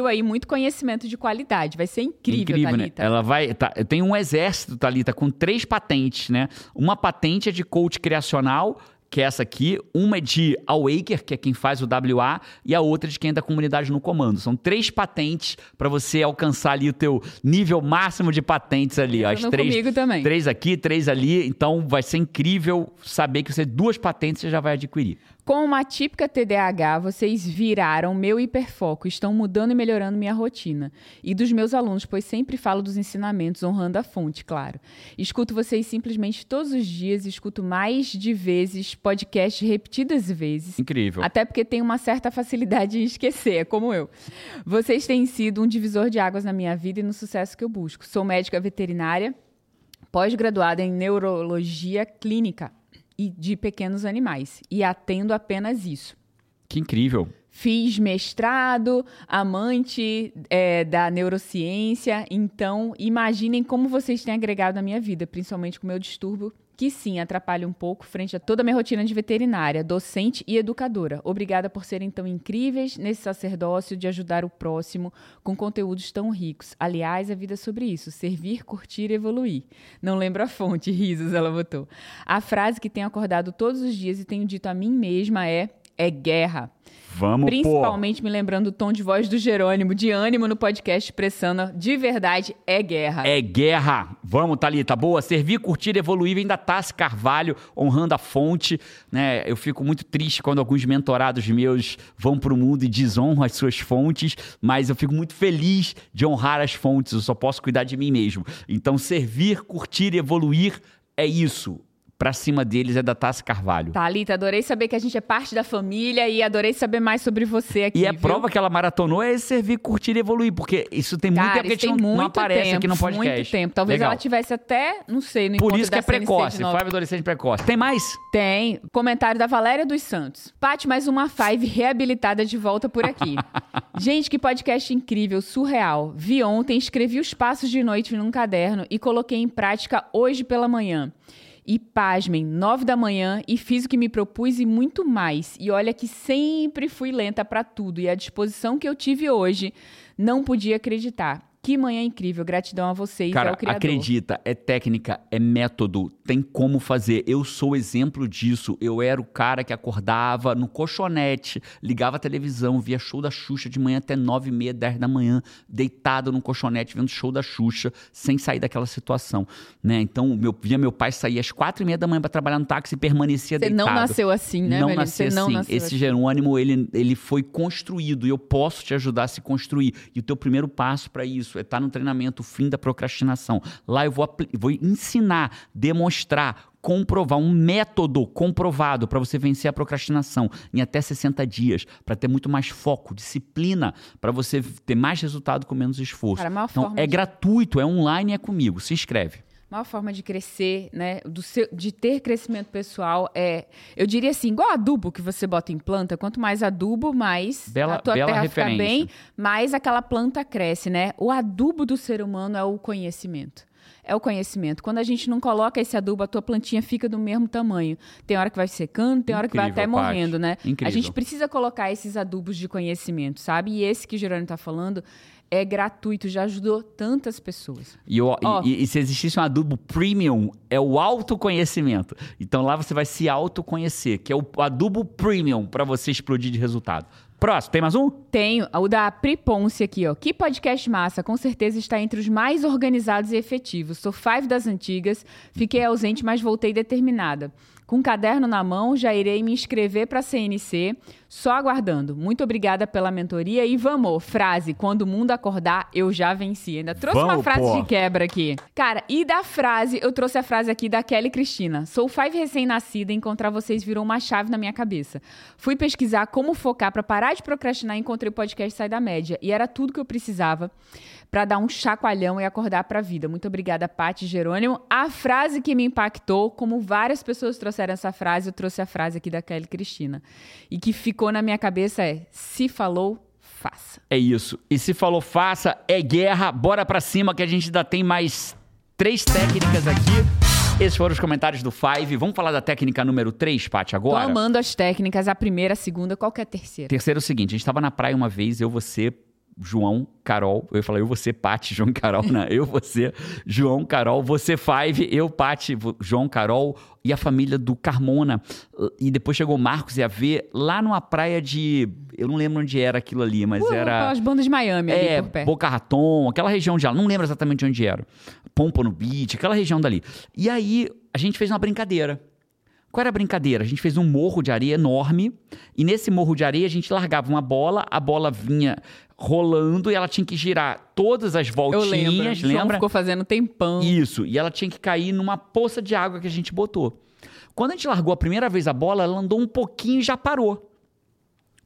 Inseriu aí muito conhecimento de qualidade. Vai ser incrível, né? Thalita. Ela vai. Tá, eu tenho um exército, Thalita, com três patentes, né? Uma patente é de coach criacional, que é essa aqui. Uma é de Awaker, que é quem faz o WA, e a outra é de quem é da comunidade no comando. São três patentes para você alcançar ali o teu nível máximo de patentes ali. ó. As três, comigo também. três aqui, três ali. Então vai ser incrível saber que você duas patentes você já vai adquirir. Com uma típica TDAH, vocês viraram meu hiperfoco, estão mudando e melhorando minha rotina. E dos meus alunos, pois sempre falo dos ensinamentos, honrando a fonte, claro. Escuto vocês simplesmente todos os dias, escuto mais de vezes, podcast repetidas vezes. Incrível. Até porque tenho uma certa facilidade em esquecer, é como eu. Vocês têm sido um divisor de águas na minha vida e no sucesso que eu busco. Sou médica veterinária, pós-graduada em neurologia clínica e de pequenos animais e atendo apenas isso. Que incrível. Fiz mestrado, amante é, da neurociência. Então, imaginem como vocês têm agregado na minha vida, principalmente com o meu distúrbio, que sim atrapalha um pouco frente a toda a minha rotina de veterinária, docente e educadora. Obrigada por serem tão incríveis nesse sacerdócio de ajudar o próximo com conteúdos tão ricos. Aliás, a vida é sobre isso: servir, curtir e evoluir. Não lembro a fonte, risos, ela botou. A frase que tenho acordado todos os dias e tenho dito a mim mesma é: é guerra. Vamos, Principalmente me lembrando o tom de voz do Jerônimo, de ânimo no podcast, expressando de verdade, é guerra. É guerra. Vamos, Thalita. Boa. Servir, curtir, evoluir. Ainda Tassi Carvalho, honrando a fonte. Né? Eu fico muito triste quando alguns mentorados meus vão para o mundo e desonram as suas fontes, mas eu fico muito feliz de honrar as fontes. Eu só posso cuidar de mim mesmo. Então, servir, curtir, evoluir é isso pra cima deles é da Tassi Carvalho. Thalita, adorei saber que a gente é parte da família e adorei saber mais sobre você aqui. E a viu? prova que ela maratonou é servir, curtir e evoluir, porque isso tem muito Cara, tempo que a gente não, não aparece tempo, aqui no podcast. Muito tempo. Talvez Legal. ela tivesse até, não sei, no Por isso que é precoce. Five adolescente precoce. Tem mais? Tem. Comentário da Valéria dos Santos. Pati, mais uma Five reabilitada de volta por aqui. Gente, que podcast incrível, surreal. Vi ontem, escrevi os passos de noite num caderno e coloquei em prática hoje pela manhã. E pasmem, nove da manhã e fiz o que me propus e muito mais. E olha que sempre fui lenta pra tudo e a disposição que eu tive hoje, não podia acreditar. Que manhã incrível, gratidão a vocês, Cara, ao Criador. acredita, é técnica, é método, tem como fazer. Eu sou exemplo disso. Eu era o cara que acordava no colchonete, ligava a televisão, via show da Xuxa de manhã até nove e meia, dez da manhã, deitado no colchonete, vendo show da Xuxa, sem sair daquela situação, né? Então, meu, via meu pai sair às quatro e meia da manhã para trabalhar no táxi e permanecia Você deitado. não nasceu assim, né, Não nasci Você não assim. nasceu Esse assim. Jerônimo, ele, ele foi construído e eu posso te ajudar a se construir. E o teu primeiro passo para isso é estar no treinamento, o fim da procrastinação. Lá eu vou, vou ensinar, demonstrar, comprovar um método comprovado para você vencer a procrastinação em até 60 dias, para ter muito mais foco, disciplina, para você ter mais resultado com menos esforço. Cara, então, é de- gratuito, é online, é comigo. Se inscreve. Maior forma de crescer, né, do seu, de ter crescimento pessoal é, eu diria assim, igual adubo que você bota em planta, quanto mais adubo, mais Bela- a tua terra referência. fica bem, mais aquela planta cresce, né? O adubo do ser humano é o conhecimento. É o conhecimento. Quando a gente não coloca esse adubo, a tua plantinha fica do mesmo tamanho. Tem hora que vai secando, tem hora que vai Incrível, até morrendo, né? Incrível. A gente precisa colocar esses adubos de conhecimento, sabe? E esse que o Gerônimo tá falando é gratuito, já ajudou tantas pessoas. E, Ó. e- e se existisse um adubo premium, é o autoconhecimento. Então lá você vai se autoconhecer, que é o adubo premium para você explodir de resultado. Próximo, tem mais um? Tenho o da Priponce aqui, ó. Que podcast massa, com certeza está entre os mais organizados e efetivos. Sou five das antigas, fiquei ausente, mas voltei determinada. Com um caderno na mão, já irei me inscrever para a CNC, só aguardando. Muito obrigada pela mentoria e vamos, frase, quando o mundo acordar, eu já venci. Ainda trouxe uma Vamos, frase pô. de quebra aqui. Cara, e da frase, eu trouxe a frase aqui da Kelly Cristina. Sou five recém-nascida encontrar vocês virou uma chave na minha cabeça. Fui pesquisar como focar pra parar de procrastinar e encontrei o podcast Sai da Média. E era tudo que eu precisava pra dar um chacoalhão e acordar pra vida. Muito obrigada, Paty Jerônimo. A frase que me impactou, como várias pessoas trouxeram essa frase, eu trouxe a frase aqui da Kelly Cristina. E que ficou na minha cabeça é: se falou, faça. É isso. E se falou faça, é guerra, bora pra cima que a gente ainda tem mais três técnicas aqui. Esses foram os comentários do Five. Vamos falar da técnica número 3, Paty, Tô agora? amando as técnicas, a primeira, a segunda, qual que é a terceira? Terceiro é o seguinte, a gente tava na praia uma vez, eu, você, João, Carol. Eu falar eu, você, Pati, João, Carol. Não, eu, você, João, Carol. Você, Five. Eu, Pati, João, Carol. E a família do Carmona. E depois chegou o Marcos e a V lá numa praia de... Eu não lembro onde era aquilo ali, mas Uh, era... As bandas de Miami ali É, por perto. Boca Raton, aquela região de lá. Não lembro exatamente onde era. Pompano Beach, aquela região dali. E aí, a gente fez uma brincadeira. Qual era a brincadeira? A gente fez um morro de areia enorme. E nesse morro de areia, a gente largava uma bola. A bola vinha rolando e ela tinha que girar todas as voltinhas. Lembra? ficou fazendo tempão. Isso. E ela tinha que cair numa poça de água que a gente botou. Quando a gente largou a primeira vez a bola, ela andou um pouquinho e já parou.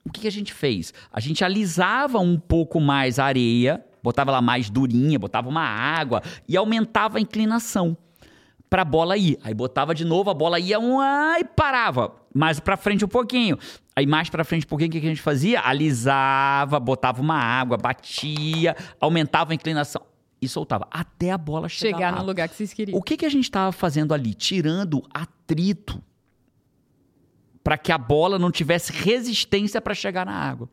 O que, que a gente fez? A gente alisava um pouco mais a areia, botava ela mais durinha, botava uma água e aumentava a inclinação pra bola ir. Aí botava de novo, a bola ia uma e parava. Mais pra frente um pouquinho. Aí mais pra frente, por que que a gente fazia? Alisava, botava uma água, batia, aumentava a inclinação e soltava até a bola chegar, Chegar no lugar que vocês queriam. O que, que a gente estava fazendo ali? Tirando atrito para que a bola não tivesse resistência para chegar na água.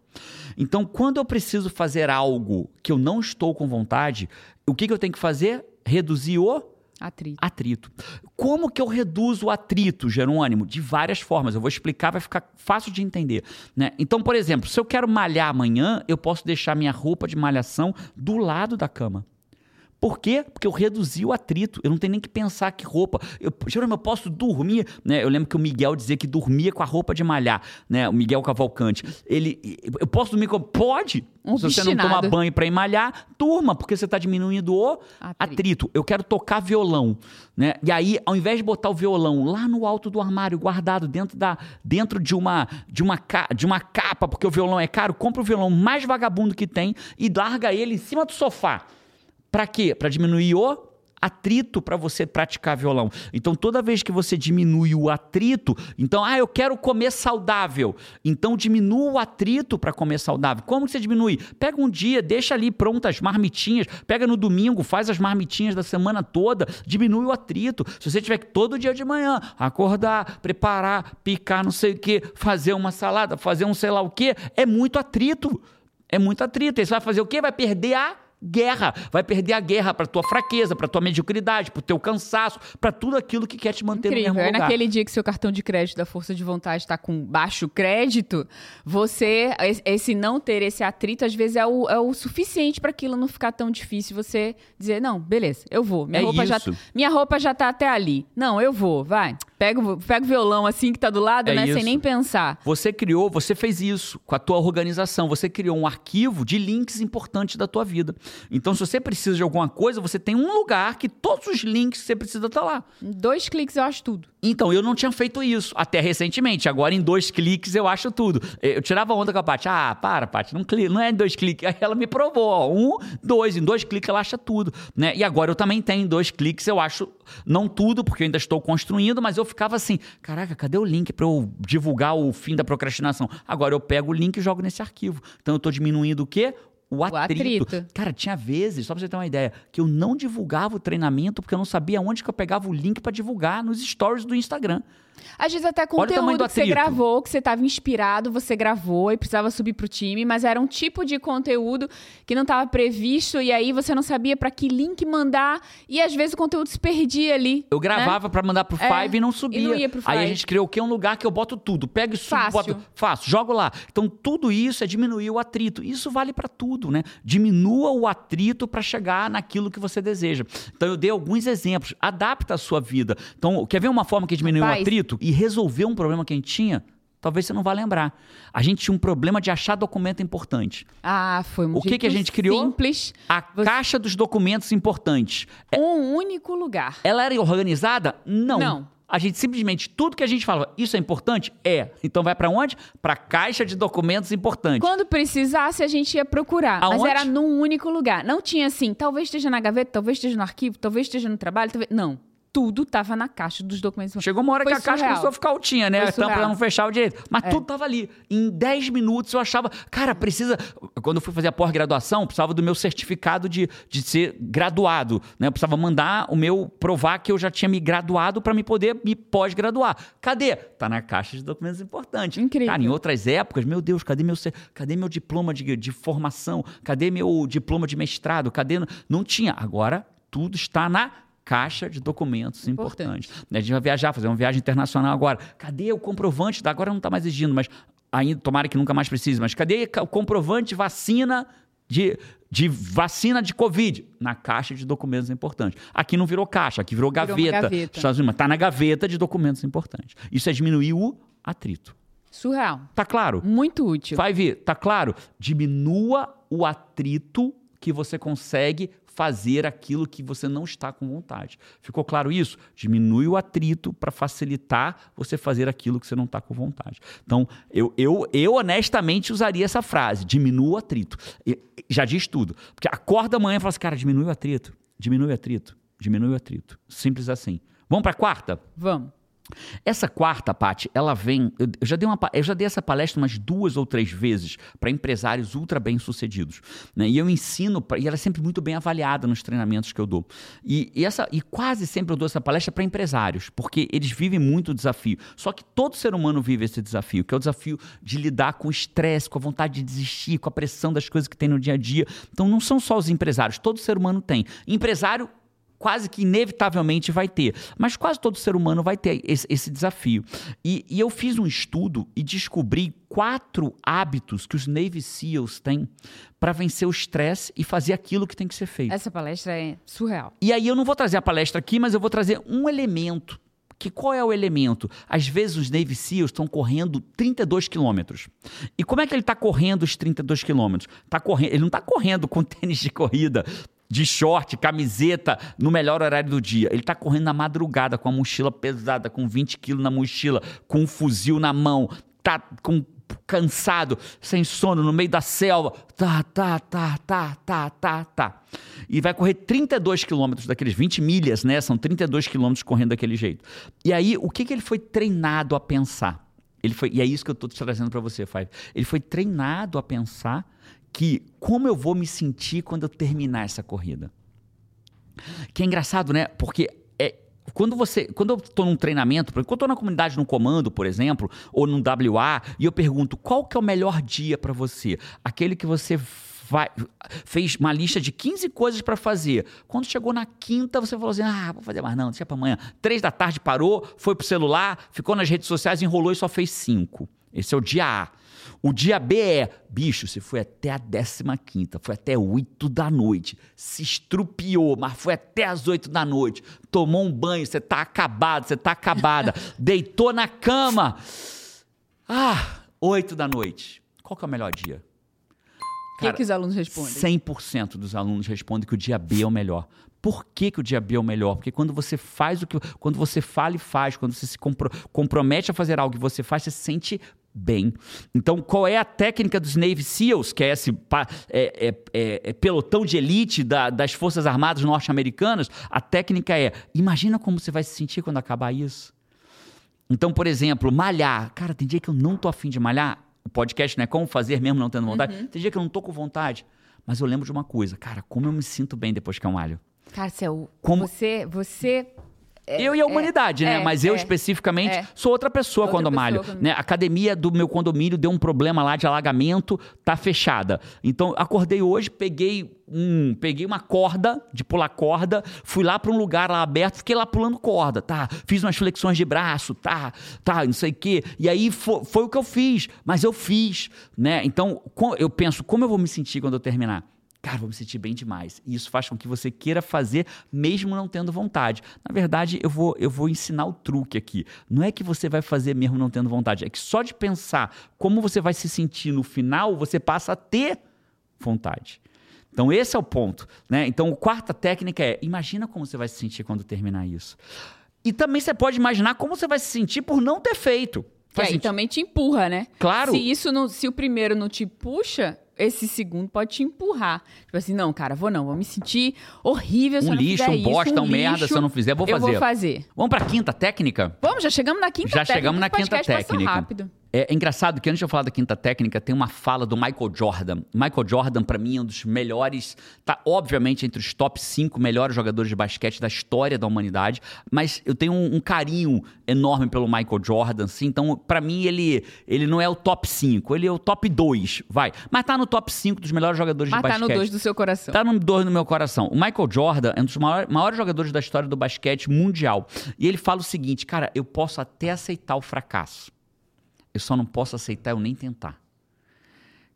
Então, quando eu preciso fazer algo que eu não estou com vontade, o que, que eu tenho que fazer? Reduzir o Atrito. atrito. Como que eu reduzo o atrito, Jerônimo? De várias formas. Eu vou explicar, vai ficar fácil de entender. Né? Então, por exemplo, se eu quero malhar amanhã, eu posso deixar minha roupa de malhação do lado da cama. Por quê? Porque eu reduzi o atrito. Eu não tenho nem que pensar que roupa. Eu, Jerônimo, eu posso dormir. Né? Eu lembro que o Miguel dizia que dormia com a roupa de malhar. Né? O Miguel Cavalcante. Ele, eu posso dormir com. Pode! Um Se você não obstinado. toma banho para ir malhar, durma, porque você está diminuindo o Atrito. atrito. Eu quero tocar violão, né? E aí, ao invés de botar o violão lá no alto do armário, guardado dentro da dentro de uma de uma de uma capa, porque o violão é caro, compra o violão mais vagabundo que tem e larga ele em cima do sofá. Pra quê? Pra diminuir o atrito para você praticar violão. Então, toda vez que você diminui o atrito, então, ah, eu quero comer saudável. Então, diminua o atrito para comer saudável. Como que você diminui? Pega um dia, deixa ali prontas marmitinhas, pega no domingo, faz as marmitinhas da semana toda, diminui o atrito. Se você tiver que todo dia de manhã acordar, preparar, picar não sei o que, fazer uma salada, fazer um sei lá o que, é muito atrito. É muito atrito. Aí você vai fazer o quê? Vai perder a guerra. Vai perder a guerra para tua fraqueza, para tua mediocridade, para teu cansaço, para tudo aquilo que quer te manter Incrível. no É mesmo lugar. naquele dia que seu cartão de crédito da força de vontade está com baixo crédito, você, esse- não ter esse atrito, às vezes é o, é o suficiente para aquilo não ficar tão difícil. Você dizer, não, beleza, eu vou. Minha, É roupa, já, isso. minha roupa já tá até ali. Não, eu vou, vai. Pega, o- pega o violão assim que tá do lado, É né? Sem isso. nem pensar. Você criou, você fez isso com a tua organização, você criou um arquivo de links importantes da tua vida. Então, se você precisa de alguma coisa, você tem um lugar que todos os links que você precisa estar lá. Em dois cliques eu acho tudo. Então, eu não tinha feito isso até recentemente. Agora, em dois cliques, eu acho tudo. Eu tirava onda com a Paty. Ah, para, Paty, não, não é em dois cliques. Aí ela me provou. Ó, um, dois. Em dois cliques, ela acha tudo. Né? E agora eu também tenho em dois cliques. Eu acho, não tudo, porque eu ainda estou construindo, mas eu ficava assim: caraca, cadê o link para eu divulgar o fim da procrastinação? Agora eu pego o link e jogo nesse arquivo. Então, eu estou diminuindo o quê? O atrito. atrito. Cara, tinha vezes, só pra você ter uma ideia, que eu não divulgava o treinamento porque eu não sabia onde que eu pegava o link pra divulgar nos stories do Instagram. Às vezes até o conteúdo do que você gravou, que você estava inspirado, você gravou e precisava subir pro time, mas era um tipo de conteúdo que não estava previsto e aí você não sabia para que link mandar e às vezes o conteúdo se perdia ali. Eu gravava pra mandar pro É, Five e não subia. e não ia pro Aí a Five. gente criou o quê? Um lugar que eu boto tudo. Pego e subo, Fácil. boto. Faço, jogo lá. Então tudo isso é diminuir o atrito. Isso vale pra tudo, né? Diminua o atrito pra chegar naquilo que você deseja. Então eu dei alguns exemplos. Adapta a sua vida. Então, quer ver uma forma que diminuiu o Rapaz. atrito e resolveu um problema que a gente tinha? Talvez você não vá lembrar. A gente tinha um problema de achar documento importante. Ah, foi um O que que a gente criou? Simples, A Você- caixa dos documentos importantes. um único lugar. Ela era organizada? Não. Não. A gente simplesmente, tudo que a gente falava, isso é importante? É. Então vai pra onde? Pra caixa de documentos importantes. Quando precisasse, a gente ia procurar. Mas Aonde? era num único lugar. Não tinha assim, talvez esteja na gaveta, talvez esteja no arquivo, talvez esteja no trabalho. Talvez... Não. Tudo tava na caixa dos documentos. Chegou uma hora Foi que a caixa surreal. começou a ficar altinha, né? A tampa não fechava direito. Mas É. tudo tava ali. Em 10 minutos eu achava, cara, precisa. Quando eu fui fazer a pós-graduação, eu precisava do meu certificado de, de ser graduado. Né? Eu precisava mandar o meu, provar que eu já tinha me graduado para me poder me pós-graduar. Cadê? Tá na caixa de documentos importantes. Incrível. Cara, em outras épocas, meu Deus, cadê meu, cadê meu diploma de, de formação? Cadê meu diploma de mestrado? Cadê? Não tinha. Agora, tudo está na caixa de documentos Importante. importantes. A gente vai viajar, fazer uma viagem internacional agora. Cadê o comprovante? Agora não está mais exigindo, mas ainda tomara que nunca mais precise. Mas cadê o comprovante de vacina de, de vacina de Covid? Na caixa de documentos importantes. Aqui não virou caixa, aqui virou gaveta. gaveta. Estados Unidos, mas tá na gaveta de documentos importantes. Isso é diminuir o atrito. Surreal. Tá claro? Muito útil. Vai ver, tá claro? Diminua o atrito que você consegue fazer aquilo que você não está com vontade. Ficou claro isso? Diminui o atrito para facilitar você fazer aquilo que você não está com vontade. Então, eu, eu, eu honestamente usaria essa frase: diminua o atrito. Já diz tudo. Porque acorda amanhã e fala assim, cara, diminui o atrito, diminui o atrito, diminui o atrito. Simples assim. Vamos para a quarta? Vamos. Essa quarta, Paty, ela vem. Eu já, dei uma, eu já dei essa palestra umas duas ou três vezes para empresários ultra bem-sucedidos. Né? E eu ensino, pra, e ela é sempre muito bem avaliada nos treinamentos que eu dou. E, e, essa, e quase sempre eu dou essa palestra para empresários, porque eles vivem muito o desafio. Só que todo ser humano vive esse desafio, que é o desafio de lidar com o estresse, com a vontade de desistir, com a pressão das coisas que tem no dia a dia. Então não são só os empresários, todo ser humano tem. Empresário quase que inevitavelmente vai ter. Mas quase todo ser humano vai ter esse, esse desafio. E, e, eu fiz um estudo e descobri quatro hábitos que os Navy SEALs têm para vencer o estresse e fazer aquilo que tem que ser feito. Essa palestra é surreal. E aí eu não vou trazer a palestra aqui, mas eu vou trazer um elemento. Que qual é o elemento? Às vezes os Navy SEALs estão correndo 32 quilômetros. E como é que ele está correndo os 32 quilômetros? Tá correndo, ele não está correndo com tênis de corrida de short, camiseta, no melhor horário do dia. Ele tá correndo na madrugada com a mochila pesada, com 20 quilos na mochila, com um fuzil na mão, tá com cansado, sem sono, no meio da selva. Tá, tá, tá, tá, tá, tá, tá. E vai correr 32 quilômetros daqueles 20 milhas, né? São 32 quilômetros correndo daquele jeito. E aí, o que, que ele foi treinado a pensar? Ele foi, e é isso que eu estou trazendo para você, Five. Ele foi treinado a pensar que como eu vou me sentir quando eu terminar essa corrida. Que é engraçado, né? Porque é, quando você, quando eu estou num treinamento, quando eu estou na comunidade no comando, por exemplo, ou num WA, e eu pergunto qual que é o melhor dia para você? Aquele que você vai, fez uma lista de 15 coisas para fazer. Quando chegou na quinta, você falou assim: ah, vou fazer mais não, deixa para amanhã. Três da tarde parou, foi pro celular, ficou nas redes sociais, enrolou e só fez cinco. Esse é o dia A. O dia B é, bicho, você foi até a 15, foi até 8 da noite, se estrupiou, mas foi até as 8 da noite, tomou um banho, você tá acabado, você tá acabada, deitou na cama. Ah, 8 da noite. Qual que é o melhor dia? O que, que os alunos respondem? 100% dos alunos respondem que o dia B é o melhor. Por que, que o dia B é o melhor? Porque quando você faz o que. Quando você fala e faz, quando você se compro, compromete a fazer algo que você faz, você se sente bem. Então, qual é a técnica dos Navy SEALs, que é esse é, é, é, é pelotão de elite da, das Forças Armadas norte-americanas? A técnica é: imagina como você vai se sentir quando acabar isso. Então, por exemplo, malhar. Cara, tem dia que eu não tô afim de malhar. O podcast não é como fazer mesmo não tendo vontade. Uhum. Tem dia que eu não tô com vontade. Mas eu lembro de uma coisa, cara, como eu me sinto bem depois que eu malho. Cara, Céu, como... você, você eu e a é, humanidade, né? é? Mas eu especificamente é. sou outra pessoa outra quando pessoa malho. Quando... Né? A academia do meu condomínio deu um problema lá de alagamento, tá fechada. Então, acordei hoje, peguei um, peguei uma corda, de pular corda, fui lá para um lugar lá aberto, fiquei lá pulando corda, tá? Fiz umas flexões de braço, tá? Tá, não sei o quê. E aí foi, foi o que eu fiz, mas eu fiz, né? Então, eu penso, como eu vou me sentir quando eu terminar? Cara, vou me sentir bem demais. E isso faz com que você queira fazer, mesmo não tendo vontade. Na verdade, eu vou, eu vou ensinar o truque aqui. Não é que você vai fazer mesmo não tendo vontade, é que só de pensar como você vai se sentir no final, você passa a ter vontade. Então, esse é o ponto. Né? Então, a quarta técnica é: imagina como você vai se sentir quando terminar isso. E também você pode imaginar como você vai se sentir por não ter feito. Faz e aí também te empurra, né? Claro. Se isso não, se o primeiro não te puxa, esse segundo pode te empurrar. Tipo assim, não, cara, vou não, vou me sentir horrível se um eu não lixo, fizer um bosta, um, um merda, se eu não fizer, vou fazer. Eu vou fazer. Vamos pra quinta técnica? Vamos, já chegamos na quinta já técnica. Já chegamos na quinta técnica. rápido. É, é, engraçado que antes de eu falar da quinta técnica, tem uma fala do Michael Jordan. Michael Jordan, para mim, é um dos melhores, tá obviamente entre os top 5 melhores jogadores de basquete da história da humanidade, mas eu tenho um, um carinho enorme pelo Michael Jordan, assim, então para mim ele, ele não é o top 5, ele é o top 2, vai. Mas tá no top 5 dos melhores jogadores mas de basquete. Mas tá no 2 do seu coração. Tá no 2 no meu coração. O Michael Jordan é um dos maiores, maiores jogadores da história do basquete mundial. E ele fala o seguinte, cara, eu posso até aceitar o fracasso eu só não posso aceitar eu nem tentar.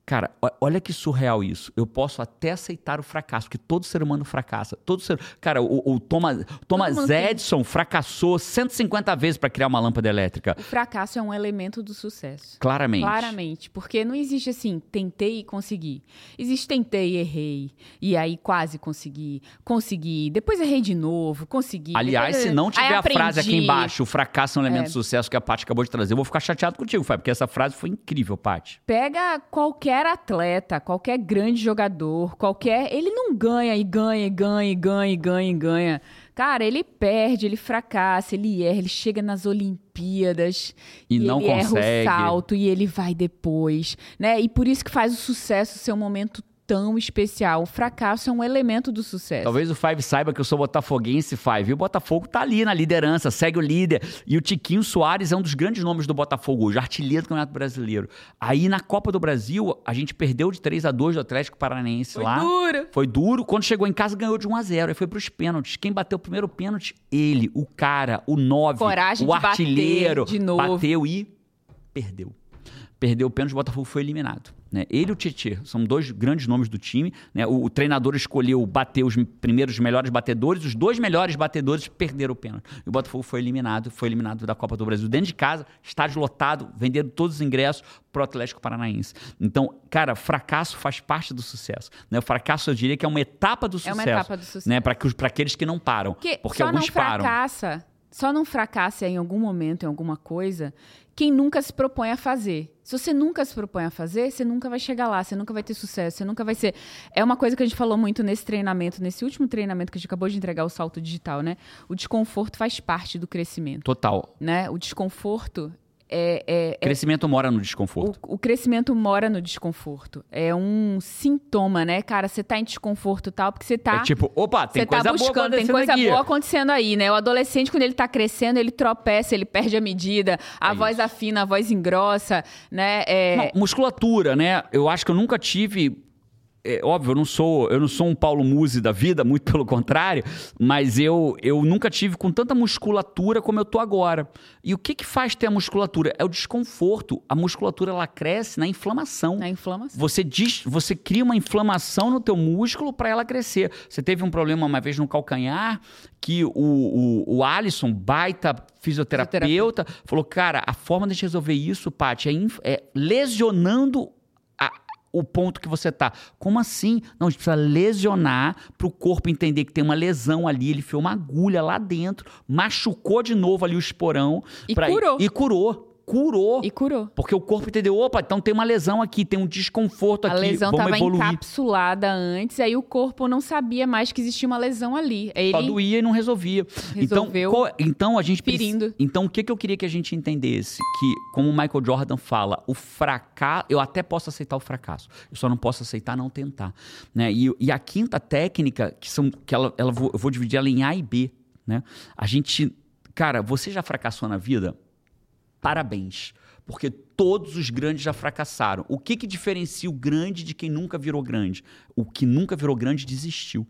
Cara, olha que surreal isso. Eu posso até aceitar o fracasso, porque todo ser humano fracassa. Todo ser... Cara, o, o Thomas, Thomas Edison fracassou 150 vezes para criar uma lâmpada elétrica. O fracasso é um elemento do sucesso. Claramente. Claramente. Porque não existe assim, tentei e consegui. Existe tentei e errei. E aí quase consegui. Consegui. Depois errei de novo. Consegui. Aliás, depois... se não tiver a frase aqui embaixo, o fracasso é um elemento é. de sucesso que a Paty acabou de trazer, eu vou ficar chateado contigo, Fábio, porque essa frase foi incrível, Paty. Pega qualquer qualquer atleta, qualquer grande jogador, qualquer. Ele não ganha e ganha e ganha e ganha e ganha e ganha Cara, ele perde, ele fracassa, ele erra, ele chega nas Olimpíadas E não ele erra consegue. o salto e ele vai depois, né? E por isso que faz o sucesso ser um momento tão especial. O fracasso é um elemento do sucesso. Talvez o Five saiba que eu sou botafoguense, Five. E o Botafogo tá ali na liderança, segue o líder. E o Tiquinho Soares é um dos grandes nomes do Botafogo hoje, artilheiro do Campeonato Brasileiro. Aí na Copa do Brasil, a gente perdeu de 3 a 2 do Atlético Paranaense Foi lá. duro. Foi duro. Quando chegou em casa, ganhou de 1 a 0 Aí foi pros pênaltis. Quem bateu o primeiro pênalti? Ele, o cara, o 9, Coragem o de bater artilheiro. de novo. Bateu e perdeu. Perdeu o pênalti, o Botafogo foi eliminado. Né? Ele e o Tietchan são dois grandes nomes do time. Né? O, o treinador escolheu bater os primeiros melhores batedores, os dois melhores batedores perderam o pênalti. E o Botafogo foi eliminado, foi eliminado da Copa do Brasil dentro de casa, estádio lotado, vendendo todos os ingressos pro Atlético Paranaense. Então, cara, fracasso faz parte do sucesso. Né? O fracasso, eu diria que é uma etapa do É sucesso. uma etapa do sucesso. Né? Para aqueles que não param. Porque, porque só alguns não param. fracassa, só não fracassa em algum momento, em alguma coisa, quem nunca se propõe a fazer. Se você nunca se propõe a fazer, você nunca vai chegar lá, você nunca vai ter sucesso, você nunca vai ser. É uma coisa que a gente falou muito nesse treinamento, nesse último treinamento que a gente acabou de entregar o salto digital, né? O desconforto faz parte do crescimento, Total. né? O desconforto é, é- é Crescimento mora no desconforto. o, o crescimento mora no desconforto. É um sintoma, né, cara? Você tá em desconforto e tal, porque você tá. É tipo, opa, tem tá coisa boa buscando, tem acontecendo coisa aqui. boa acontecendo aí, né? O adolescente, quando ele tá crescendo, ele tropeça, ele perde a medida, a É voz isso. afina, a voz engrossa, né? É, Não, musculatura, né? Eu acho que eu nunca tive. É, óbvio, eu não sou, eu não sou um Paulo Musi da vida, muito pelo contrário, mas eu, eu nunca tive com tanta musculatura como eu tô agora. E o que que faz ter a musculatura? É o desconforto. A musculatura ela cresce na inflamação. na inflamação. Você diz, você cria uma inflamação no teu músculo para ela crescer. Você teve um problema uma vez no calcanhar que o, o, o Alisson, baita fisioterapeuta, falou: cara, a forma de resolver isso, Paty, é, é lesionando o ponto que você tá. Como assim? Não, a gente precisa lesionar para o corpo entender que tem uma lesão ali. Ele enfiou uma agulha lá dentro, machucou de novo ali o esporão. E pra- curou. E curou. Curou. E curou. Porque o corpo entendeu, opa, então tem uma lesão aqui, tem um desconforto A aqui, lesão vamos estava encapsulada antes, aí o corpo não sabia mais que existia uma lesão ali. Aí Só ele doía e não resolvia. Resolveu então, qual- então a gente ferindo. Então o que, que eu queria que a gente entendesse? Que, como o Michael Jordan fala, o fracasso. Eu até posso aceitar o fracasso. Eu só não posso aceitar não tentar. Né? E, e a quinta técnica, que são. que ela, ela vou- eu vou dividir ela em A e B. Né? A gente. Cara, você já fracassou na vida? Parabéns. Porque todos os grandes já fracassaram. O que, que diferencia o grande de quem nunca virou grande? O que nunca virou grande desistiu.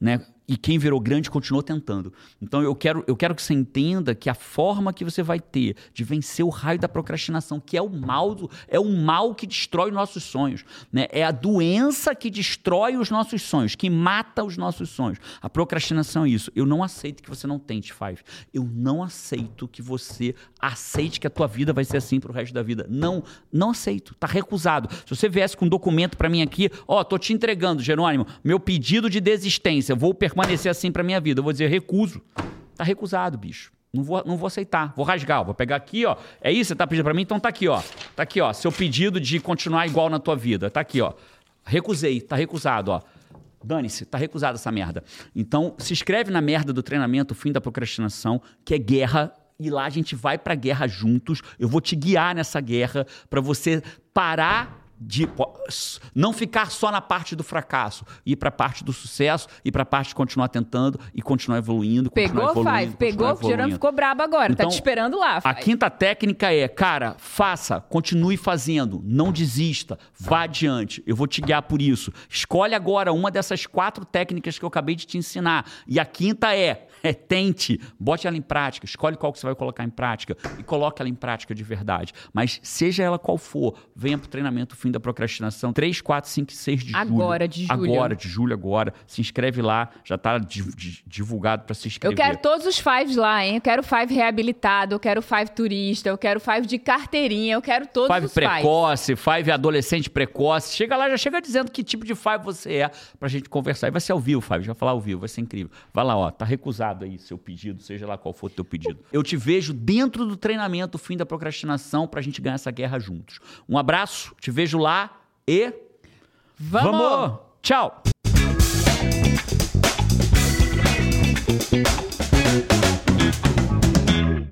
Né? E quem virou grande continuou tentando. Então eu quero, eu quero que você entenda que a forma que você vai ter de vencer o raio da procrastinação, que é o mal, do- é o mal que destrói os nossos sonhos. Né? É a doença que destrói os nossos sonhos, que mata os nossos sonhos. A procrastinação é isso. Eu não aceito que você não tente, Five. Eu não aceito que você aceite que a tua vida vai ser assim pro resto da vida. Não, não aceito. Tá recusado. Se você viesse com um documento pra mim aqui, ó, tô te entregando, Jerônimo, meu pedido de desistência, vou permanecer assim pra minha vida. Eu vou dizer recuso. Tá recusado, bicho. Não vou, não vou aceitar. Vou rasgar. Vou pegar aqui, ó. É isso que você tá pedindo pra mim? Então tá aqui, ó. Tá aqui, ó. Seu pedido de continuar igual na tua vida. Tá aqui, ó. Recusei. Tá recusado, ó. Dane-se, tá recusada essa merda. Então, se inscreve na merda do treinamento Fim da Procrastinação, que é guerra. E lá a gente vai pra guerra juntos. Eu vou te guiar nessa guerra pra você parar de não ficar só na parte do fracasso, ir pra parte do sucesso, ir pra parte de continuar tentando e continuar evoluindo, continuar pegou, continuar pegou, o Gerando ficou brabo agora, tá Então, te esperando lá. A quinta técnica é, cara, faça, continue fazendo, não desista, vá adiante. Eu vou te guiar por isso. Escolhe agora uma dessas quatro técnicas que eu acabei de te ensinar. E a quinta é, é tente, bote ela em prática, escolhe qual que você vai colocar em prática e coloque ela em prática de verdade. Mas seja ela qual for, venha pro treinamento Fim da Procrastinação 3, 4, 5 e 6 de julho. Agora, de julho. Agora, de julho agora. Se inscreve lá, já tá di- di- divulgado para se Eu inscrever. quero todos os fives lá, hein? Eu quero five reabilitado, eu quero five turista, eu quero five de carteirinha, eu quero todos Five os fives. precoce, Five adolescente precoce. Chega lá, já chega dizendo que tipo de Five você é pra gente conversar. E vai ser ao vivo, Five. Já vai falar ao vivo, vai ser incrível. Vai lá, ó. Tá recusado aí seu pedido, seja lá qual for o teu pedido. Eu te vejo dentro do treinamento Fim da Procrastinação pra gente ganhar essa guerra juntos. Um abraço, te vejo beijo lá e. Vamos! Vamos. Tchau!